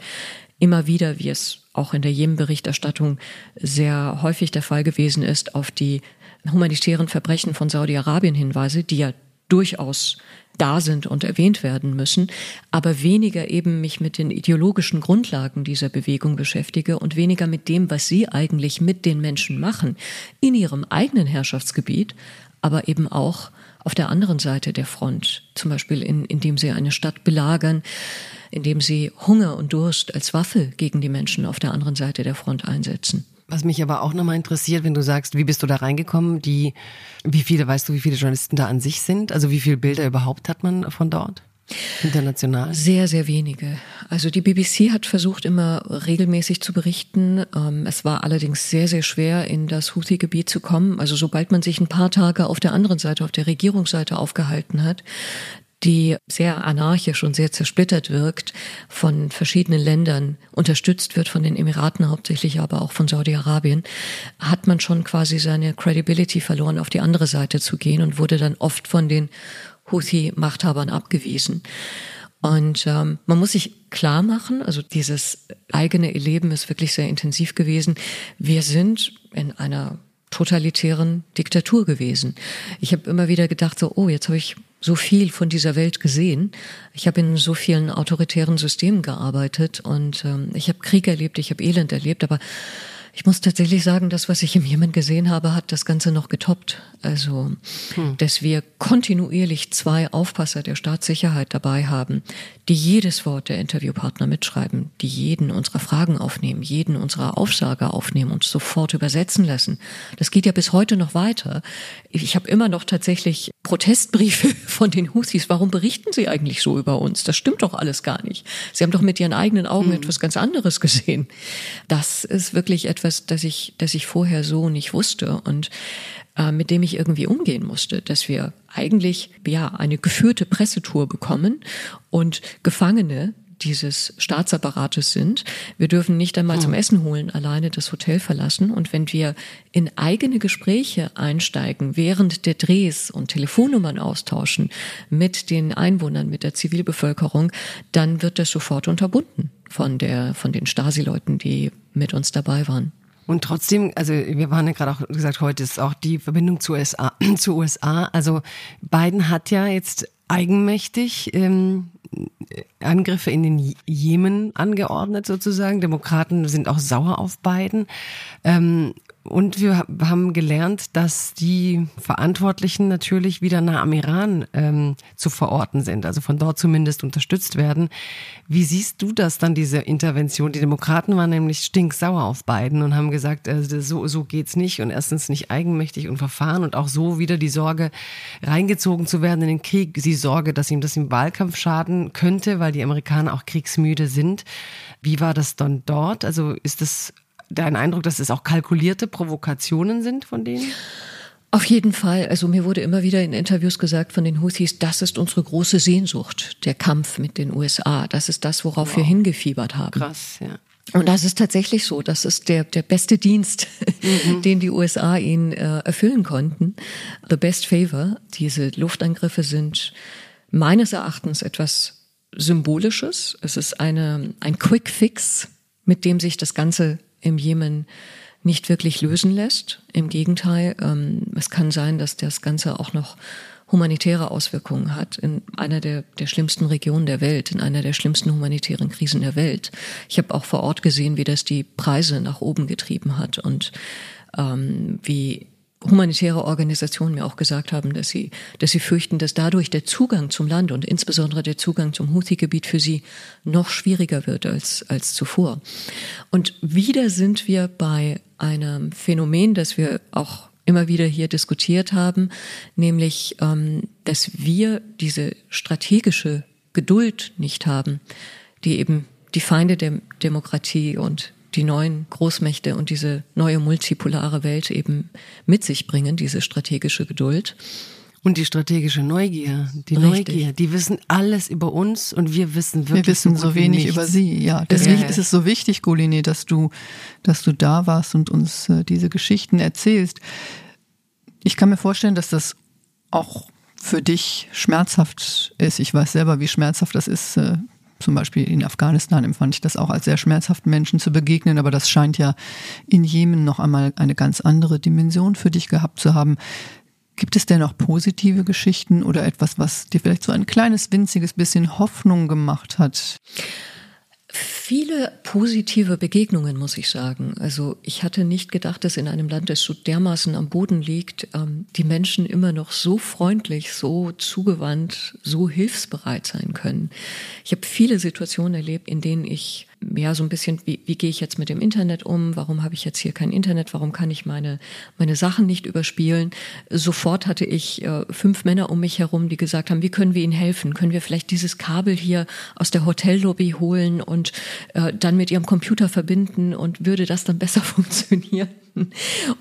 immer wieder, wie es auch in der Jemen-Berichterstattung sehr häufig der Fall gewesen ist, auf die humanitären Verbrechen von Saudi-Arabien hinweise, die ja durchaus da sind und erwähnt werden müssen, aber weniger eben mich mit den ideologischen Grundlagen dieser Bewegung beschäftige und weniger mit dem, was sie eigentlich mit den Menschen machen, in ihrem eigenen Herrschaftsgebiet, aber eben auch auf der anderen Seite der Front, zum Beispiel in, indem sie eine Stadt belagern, indem sie Hunger und Durst als Waffe gegen die Menschen auf der anderen Seite der Front einsetzen. Was mich aber auch nochmal interessiert, wenn du sagst, wie bist du da reingekommen? Die, wie viele, weißt du, wie viele Journalisten da an sich sind? Also wie viele Bilder überhaupt hat man von dort? international? Sehr, sehr wenige. Also die BBC hat versucht, immer regelmäßig zu berichten. Ähm, es war allerdings sehr, sehr schwer, in das Houthi-Gebiet zu kommen. Also sobald man sich ein paar Tage auf der anderen Seite, auf der Regierungsseite aufgehalten hat, die sehr anarchisch und sehr zersplittert wirkt, von verschiedenen Ländern unterstützt wird, von den Emiraten hauptsächlich, aber auch von Saudi-Arabien, hat man schon quasi seine Credibility verloren, auf die andere Seite zu gehen und wurde dann oft von den Houthi-Machthabern abgewiesen. Und ähm, man muss sich klar machen, also dieses eigene Erleben ist wirklich sehr intensiv gewesen. Wir sind in einer totalitären Diktatur gewesen. Ich habe immer wieder gedacht, so, oh, jetzt habe ich so viel von dieser Welt gesehen. Ich habe in so vielen autoritären Systemen gearbeitet und ähm, ich habe Krieg erlebt, ich habe Elend erlebt, aber ich muss tatsächlich sagen, das, was ich im Jemen gesehen habe, hat das Ganze noch getoppt. Also, hm. dass wir kontinuierlich zwei Aufpasser der Staatssicherheit dabei haben, die jedes Wort der Interviewpartner mitschreiben, die jeden unserer Fragen aufnehmen, jeden unserer Aufsage aufnehmen und sofort übersetzen lassen. Das geht ja bis heute noch weiter. Ich habe immer noch tatsächlich Protestbriefe von den Houthis. Warum berichten sie eigentlich so über uns? Das stimmt doch alles gar nicht. Sie haben doch mit ihren eigenen Augen hm. etwas ganz anderes gesehen. Das ist wirklich etwas, etwas, das ich, das ich vorher so nicht wusste und äh, mit dem ich irgendwie umgehen musste, dass wir eigentlich ja eine geführte Pressetour bekommen und Gefangene dieses Staatsapparates sind. Wir dürfen nicht einmal zum hm. Essen holen alleine das Hotel verlassen. Und wenn wir in eigene Gespräche einsteigen, während der Drehs und Telefonnummern austauschen mit den Einwohnern, mit der Zivilbevölkerung, dann wird das sofort unterbunden von der, von den Stasi-Leuten, die mit uns dabei waren. Und trotzdem, also wir waren ja gerade auch gesagt, heute ist auch die Verbindung zu USA, zu USA. Also Biden hat ja jetzt eigenmächtig ähm, Angriffe in den Jemen angeordnet sozusagen. Demokraten sind auch sauer auf Biden. Ähm, und wir haben gelernt, dass die Verantwortlichen natürlich wieder nah am Iran ähm, zu verorten sind, also von dort zumindest unterstützt werden. Wie siehst du das dann, diese Intervention? Die Demokraten waren nämlich stinksauer auf Biden und haben gesagt, äh, so, so geht's nicht und erstens nicht eigenmächtig und verfahren und auch so wieder die Sorge, reingezogen zu werden in den Krieg, die Sorge, dass ihm das im Wahlkampf schaden könnte, weil die Amerikaner auch kriegsmüde sind. Wie war das dann dort? Also ist das dein Eindruck, dass es auch kalkulierte Provokationen sind von denen? Auf jeden Fall. Also mir wurde immer wieder in Interviews gesagt von den Houthis, das ist unsere große Sehnsucht, der Kampf mit den USA. Das ist das, worauf wow. wir hingefiebert haben. Krass, ja. Und das ist tatsächlich so. Das ist der, der beste Dienst, mhm. den die USA ihnen äh, erfüllen konnten. The best favor. Diese Luftangriffe sind meines Erachtens etwas Symbolisches. Es ist eine, ein Quick Fix, mit dem sich das Ganze im Jemen nicht wirklich lösen lässt. Im Gegenteil, ähm, es kann sein, dass das Ganze auch noch humanitäre Auswirkungen hat in einer der, der schlimmsten Regionen der Welt, in einer der schlimmsten humanitären Krisen der Welt. Ich habe auch vor Ort gesehen, wie das die Preise nach oben getrieben hat und ähm, wie humanitäre Organisationen mir auch gesagt haben, dass sie, dass sie fürchten, dass dadurch der Zugang zum Land und insbesondere der Zugang zum Houthi-Gebiet für sie noch schwieriger wird als, als zuvor. Und wieder sind wir bei einem Phänomen, das wir auch immer wieder hier diskutiert haben, nämlich, ähm, dass wir diese strategische Geduld nicht haben, die eben die Feinde der Demokratie und die neuen Großmächte und diese neue multipolare Welt eben mit sich bringen, diese strategische Geduld. Und die strategische Neugier, die Richtig. Neugier, die wissen alles über uns und wir wissen wirklich wir wissen so, wenig nichts. über sie. Ja, deswegen ja. ist es so wichtig, Golini, dass du, dass du da warst und uns äh, diese Geschichten erzählst. Ich kann mir vorstellen, dass das auch für dich schmerzhaft ist. Ich weiß selber, wie schmerzhaft das ist, äh, zum Beispiel in Afghanistan empfand ich das auch als sehr schmerzhaft, Menschen zu begegnen, aber das scheint ja in Jemen noch einmal eine ganz andere Dimension für dich gehabt zu haben. Gibt es denn auch positive Geschichten oder etwas, was dir vielleicht so ein kleines, winziges bisschen Hoffnung gemacht hat? Viele positive Begegnungen, muss ich sagen. Also ich hatte nicht gedacht, dass in einem Land, das so dermaßen am Boden liegt, ähm, die Menschen immer noch so freundlich, so zugewandt, so hilfsbereit sein können. Ich habe viele Situationen erlebt, in denen ich ja so ein bisschen, wie, wie gehe ich jetzt mit dem Internet um? Warum habe ich jetzt hier kein Internet? Warum kann ich meine meine Sachen nicht überspielen? Sofort hatte ich äh, fünf Männer um mich herum, die gesagt haben, wie können wir Ihnen helfen? Können wir vielleicht dieses Kabel hier aus der Hotellobby holen und äh, dann mit Ihrem Computer verbinden und würde das dann besser funktionieren?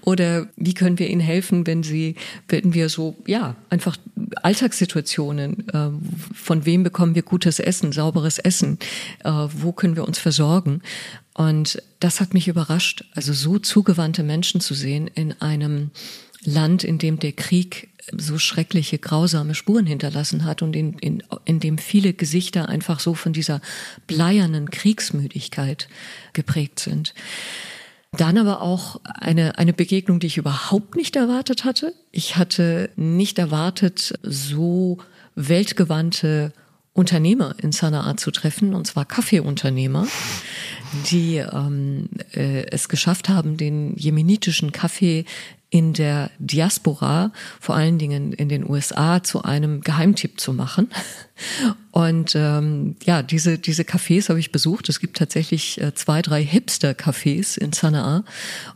Oder wie können wir Ihnen helfen, wenn Sie, wenn wir so, ja, einfach Alltagssituationen, äh, von wem bekommen wir gutes Essen, sauberes Essen, äh, wo können wir uns versorgen? Und das hat mich überrascht, also so zugewandte Menschen zu sehen in einem Land, in dem der Krieg so schreckliche, grausame Spuren hinterlassen hat und in, in, in dem viele Gesichter einfach so von dieser bleiernen Kriegsmüdigkeit geprägt sind. Dann aber auch eine, eine Begegnung, die ich überhaupt nicht erwartet hatte. Ich hatte nicht erwartet, so weltgewandte Unternehmer in Sanaa zu treffen, und zwar Kaffeeunternehmer, die ähm, äh, es geschafft haben, den jemenitischen Kaffee in der Diaspora, vor allen Dingen in den USA, zu einem Geheimtipp zu machen. Und ähm, ja, diese diese Cafés habe ich besucht. Es gibt tatsächlich äh, zwei, drei Hipster-Cafés in Sanaa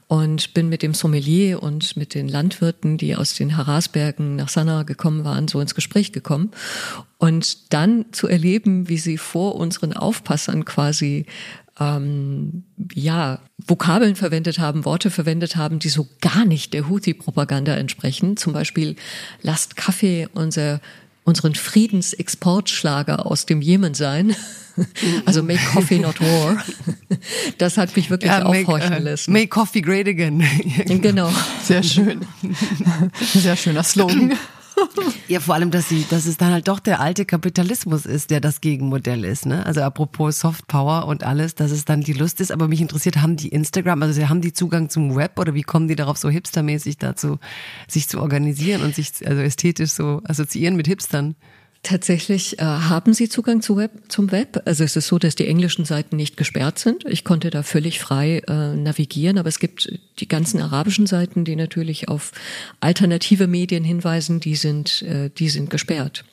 und bin mit dem Sommelier und mit den Landwirten, die aus den Harasbergen nach Sanaa gekommen waren, so ins Gespräch gekommen. Und dann zu erleben, wie sie vor unseren Aufpassern quasi ähm, ja, Vokabeln verwendet haben, Worte verwendet haben, die so gar nicht der Houthi-Propaganda entsprechen. Zum Beispiel lasst Kaffee unser, unseren Friedensexportschlager aus dem Jemen sein. Also make coffee not war. Das hat mich wirklich ja, aufhorchen make, uh, lassen. Make coffee great again. genau. Sehr schön. Sehr schöner Slogan. Ja, vor allem, dass sie, dass es dann halt doch der alte Kapitalismus ist, der das Gegenmodell ist. Ne? Also apropos Soft Power und alles, dass es dann die Lust ist. Aber mich interessiert, haben die Instagram, also haben die Zugang zum Web oder wie kommen die darauf, so hipstermäßig dazu, sich zu organisieren und sich also ästhetisch so assoziieren mit Hipstern? Tatsächlich äh, haben Sie Zugang zu Web, zum Web. Also es ist so, dass die englischen Seiten nicht gesperrt sind. Ich konnte da völlig frei äh, navigieren, aber es gibt die ganzen arabischen Seiten, die natürlich auf alternative Medien hinweisen, die sind, äh, die sind gesperrt.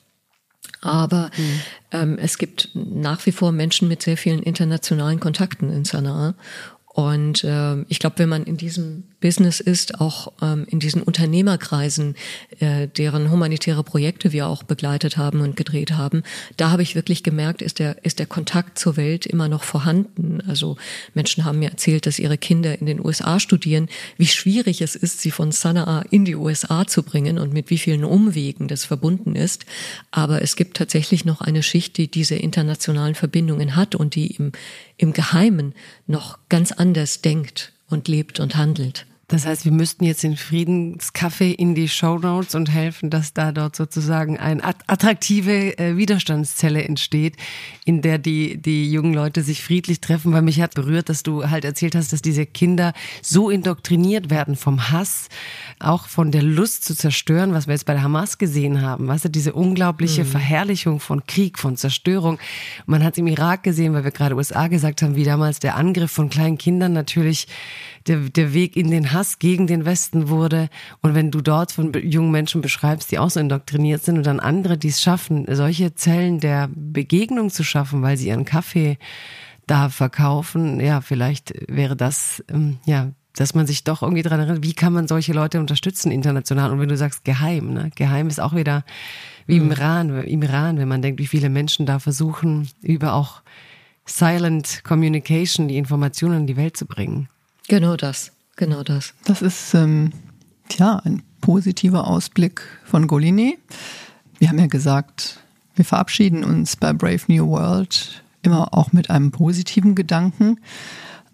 Aber mhm. ähm, es gibt nach wie vor Menschen mit sehr vielen internationalen Kontakten in Sanaa. Und äh, ich glaube, wenn man in diesem Business ist, auch ähm, in diesen Unternehmerkreisen, äh, deren humanitäre Projekte wir auch begleitet haben und gedreht haben, da habe ich wirklich gemerkt, ist der, ist der Kontakt zur Welt immer noch vorhanden. Also Menschen haben mir erzählt, dass ihre Kinder in den USA studieren, wie schwierig es ist, sie von Sanaa in die USA zu bringen und mit wie vielen Umwegen das verbunden ist. Aber es gibt tatsächlich noch eine Schicht, die diese internationalen Verbindungen hat und die im, im Geheimen noch ganz anders denkt und lebt und handelt. Das heißt, wir müssten jetzt den Friedenscafé in die Show Notes und helfen, dass da dort sozusagen eine attraktive äh, Widerstandszelle entsteht, in der die, die jungen Leute sich friedlich treffen. Weil mich hat berührt, dass du halt erzählt hast, dass diese Kinder so indoktriniert werden vom Hass, auch von der Lust zu zerstören, was wir jetzt bei der Hamas gesehen haben. Weißt du, diese unglaubliche mhm. Verherrlichung von Krieg, von Zerstörung. Man hat es im Irak gesehen, weil wir gerade USA gesagt haben, wie damals der Angriff von kleinen Kindern natürlich der, der Weg in den Hass gegen den Westen wurde. Und wenn du dort von jungen Menschen beschreibst, die auch so indoktriniert sind und dann andere, die es schaffen, solche Zellen der Begegnung zu schaffen, weil sie ihren Kaffee da verkaufen, ja, vielleicht wäre das, ähm, ja, dass man sich doch irgendwie daran erinnert, wie kann man solche Leute unterstützen international? Und wenn du sagst geheim, ne? Geheim ist auch wieder wie im mhm. Iran, im Iran, wenn man denkt, wie viele Menschen da versuchen, über auch Silent Communication die Informationen in die Welt zu bringen. Genau das, genau das. Das ist ähm, ja ein positiver Ausblick von Golini. Wir haben ja gesagt, wir verabschieden uns bei Brave New World immer auch mit einem positiven Gedanken.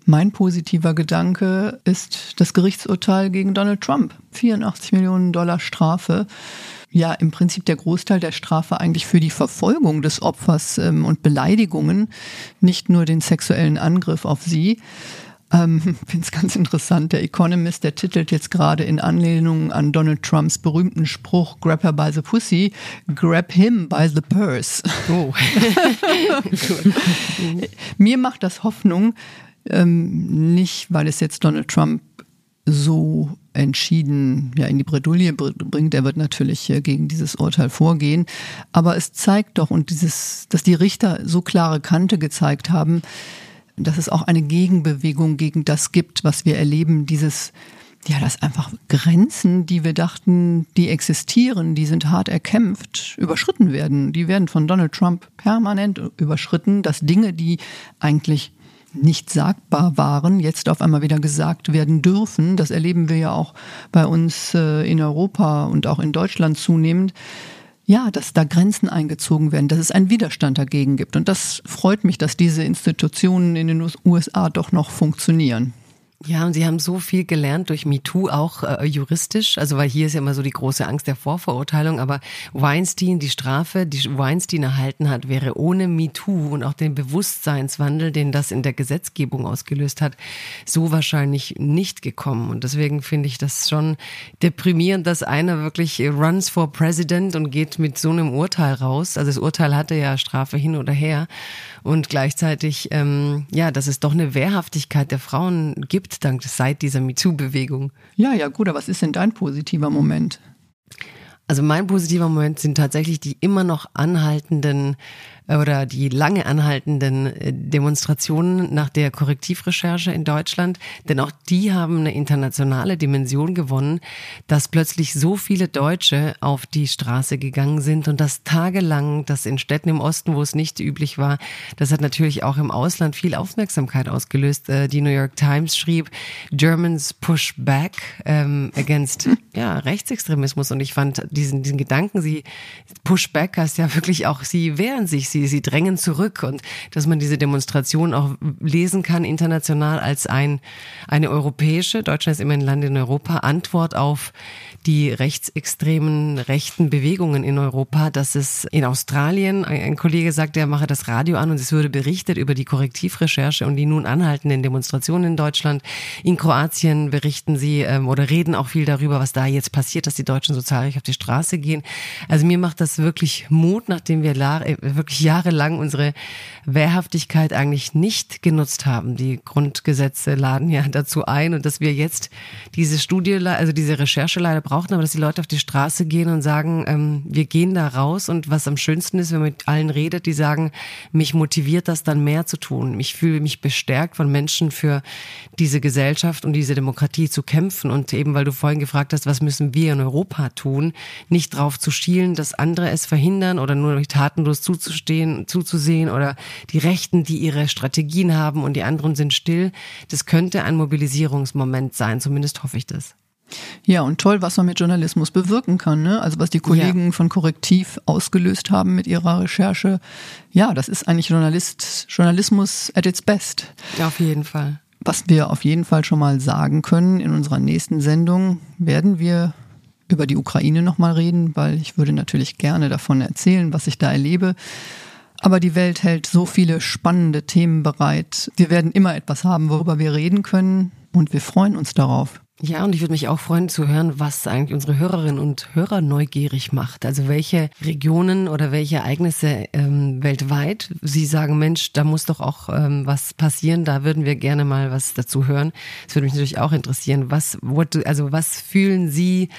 Mein positiver Gedanke ist das Gerichtsurteil gegen Donald Trump. 84 Millionen Dollar Strafe. Ja, im Prinzip der Großteil der Strafe eigentlich für die Verfolgung des Opfers ähm, und Beleidigungen, nicht nur den sexuellen Angriff auf sie. Ähm, Finde es ganz interessant. Der Economist, der titelt jetzt gerade in Anlehnung an Donald Trumps berühmten Spruch Grab her by the pussy, grab him by the purse. Oh. Mir macht das Hoffnung, ähm, nicht weil es jetzt Donald Trump so entschieden ja in die Bredouille bringt. Er wird natürlich gegen dieses Urteil vorgehen. Aber es zeigt doch, und dieses, dass die Richter so klare Kante gezeigt haben, dass es auch eine Gegenbewegung gegen das gibt, was wir erleben, dieses ja, dass einfach Grenzen, die wir dachten, die existieren, die sind hart erkämpft, überschritten werden. Die werden von Donald Trump permanent überschritten, dass Dinge, die eigentlich nicht sagbar waren, jetzt auf einmal wieder gesagt werden dürfen. Das erleben wir ja auch bei uns äh, in Europa und auch in Deutschland zunehmend. Ja, dass da Grenzen eingezogen werden, dass es einen Widerstand dagegen gibt. Und das freut mich, dass diese Institutionen in den USA doch noch funktionieren. Ja, und Sie haben so viel gelernt durch MeToo, auch äh, juristisch. Also, weil hier ist ja immer so die große Angst der Vorverurteilung. Aber Weinstein, die Strafe, die Weinstein erhalten hat, wäre ohne MeToo und auch den Bewusstseinswandel, den das in der Gesetzgebung ausgelöst hat, so wahrscheinlich nicht gekommen. Und deswegen finde ich das schon deprimierend, dass einer wirklich runs for President und geht mit so einem Urteil raus. Also, das Urteil hatte ja Strafe hin oder her. Und gleichzeitig, ähm, ja, dass es doch eine Wehrhaftigkeit der Frauen gibt dank seit dieser MeToo-Bewegung. Ja, ja, gut, aber was ist denn dein positiver Moment? Also mein positiver Moment sind tatsächlich die immer noch anhaltenden oder die lange anhaltenden äh, Demonstrationen nach der Korrektivrecherche in Deutschland, denn auch die haben eine internationale Dimension gewonnen, dass plötzlich so viele Deutsche auf die Straße gegangen sind und das tagelang, das in Städten im Osten, wo es nicht üblich war, das hat natürlich auch im Ausland viel Aufmerksamkeit ausgelöst. Äh, die New York Times schrieb, Germans push back ähm, against ja, Rechtsextremismus und ich fand diesen, diesen Gedanken, sie push back heißt ja wirklich auch, sie wehren sich, sie, sie drängen zurück und dass man diese Demonstration auch lesen kann international als ein, eine europäische, Deutschland ist immer ein Land in Europa, Antwort auf die rechtsextremen rechten Bewegungen in Europa, dass es in Australien, ein Kollege sagt, er mache das Radio an und es würde berichtet über die Korrektivrecherche und die nun anhaltenden Demonstrationen in Deutschland. In Kroatien berichten sie ähm, oder reden auch viel darüber, was da jetzt passiert, dass die Deutschen so zahlreich auf die Straße gehen. Also mir macht das wirklich Mut, nachdem wir äh, wirklich jahrelang unsere Wehrhaftigkeit eigentlich nicht genutzt haben. Die Grundgesetze laden ja dazu ein und dass wir jetzt diese Studie, also diese Recherche leider brauchen, aber dass die Leute auf die Straße gehen und sagen, ähm, wir gehen da raus und was am schönsten ist, wenn man mit allen redet, die sagen, mich motiviert das dann mehr zu tun. Ich fühle mich bestärkt von Menschen für diese Gesellschaft und diese Demokratie zu kämpfen und eben, weil du vorhin gefragt hast, was müssen wir in Europa tun, nicht drauf zu schielen, dass andere es verhindern oder nur tatenlos zuzustehen, zuzusehen oder die Rechten, die ihre Strategien haben und die anderen sind still. Das könnte ein Mobilisierungsmoment sein, zumindest hoffe ich das. Ja, und toll, was man mit Journalismus bewirken kann. Ne? Also was die Kollegen ja. von Korrektiv ausgelöst haben mit ihrer Recherche. Ja, das ist eigentlich Journalist, Journalismus at its best. Ja, auf jeden Fall. Was wir auf jeden Fall schon mal sagen können, in unserer nächsten Sendung werden wir über die Ukraine nochmal reden, weil ich würde natürlich gerne davon erzählen, was ich da erlebe. Aber die Welt hält so viele spannende Themen bereit. Wir werden immer etwas haben, worüber wir reden können und wir freuen uns darauf. Ja, und ich würde mich auch freuen zu hören, was eigentlich unsere Hörerinnen und Hörer neugierig macht. Also welche Regionen oder welche Ereignisse ähm, weltweit Sie sagen, Mensch, da muss doch auch ähm, was passieren. Da würden wir gerne mal was dazu hören. Das würde mich natürlich auch interessieren. Was, what, also was fühlen Sie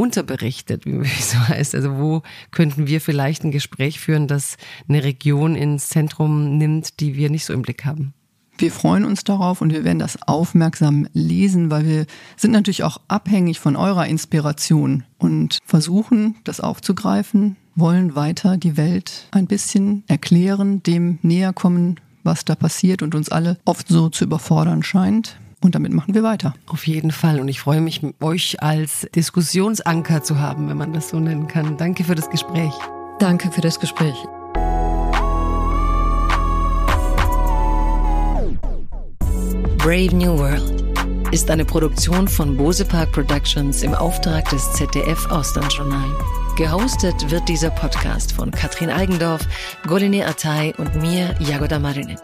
unterberichtet, wie es so heißt? Also wo könnten wir vielleicht ein Gespräch führen, das eine Region ins Zentrum nimmt, die wir nicht so im Blick haben? Wir freuen uns darauf und wir werden das aufmerksam lesen, weil wir sind natürlich auch abhängig von eurer Inspiration und versuchen, das aufzugreifen, wollen weiter die Welt ein bisschen erklären, dem näher kommen, was da passiert und uns alle oft so zu überfordern scheint. Und damit machen wir weiter. Auf jeden Fall. Und ich freue mich, euch als Diskussionsanker zu haben, wenn man das so nennen kann. Danke für das Gespräch. Danke für das Gespräch. Brave New World ist eine Produktion von Bose Park Productions im Auftrag des ZDF Auslandsjournal. Gehostet wird dieser Podcast von Katrin Eigendorf, Goline Atay und mir, Jagoda Marinic.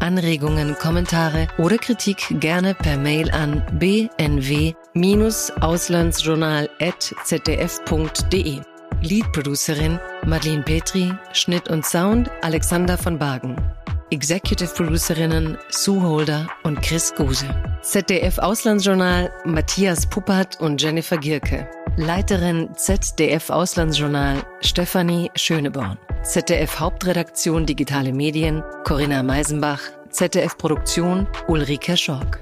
Anregungen, Kommentare oder Kritik gerne per Mail an bnw-auslandsjournal.zdf.de. Lead-Producerin Madeleine Petri, Schnitt und Sound Alexander von Bargen. Executive Producerinnen Sue Holder und Chris Guse. ZDF Auslandsjournal Matthias Puppert und Jennifer Gierke. Leiterin ZDF Auslandsjournal Stefanie Schöneborn. ZDF Hauptredaktion Digitale Medien Corinna Meisenbach, ZDF Produktion Ulrike Schork.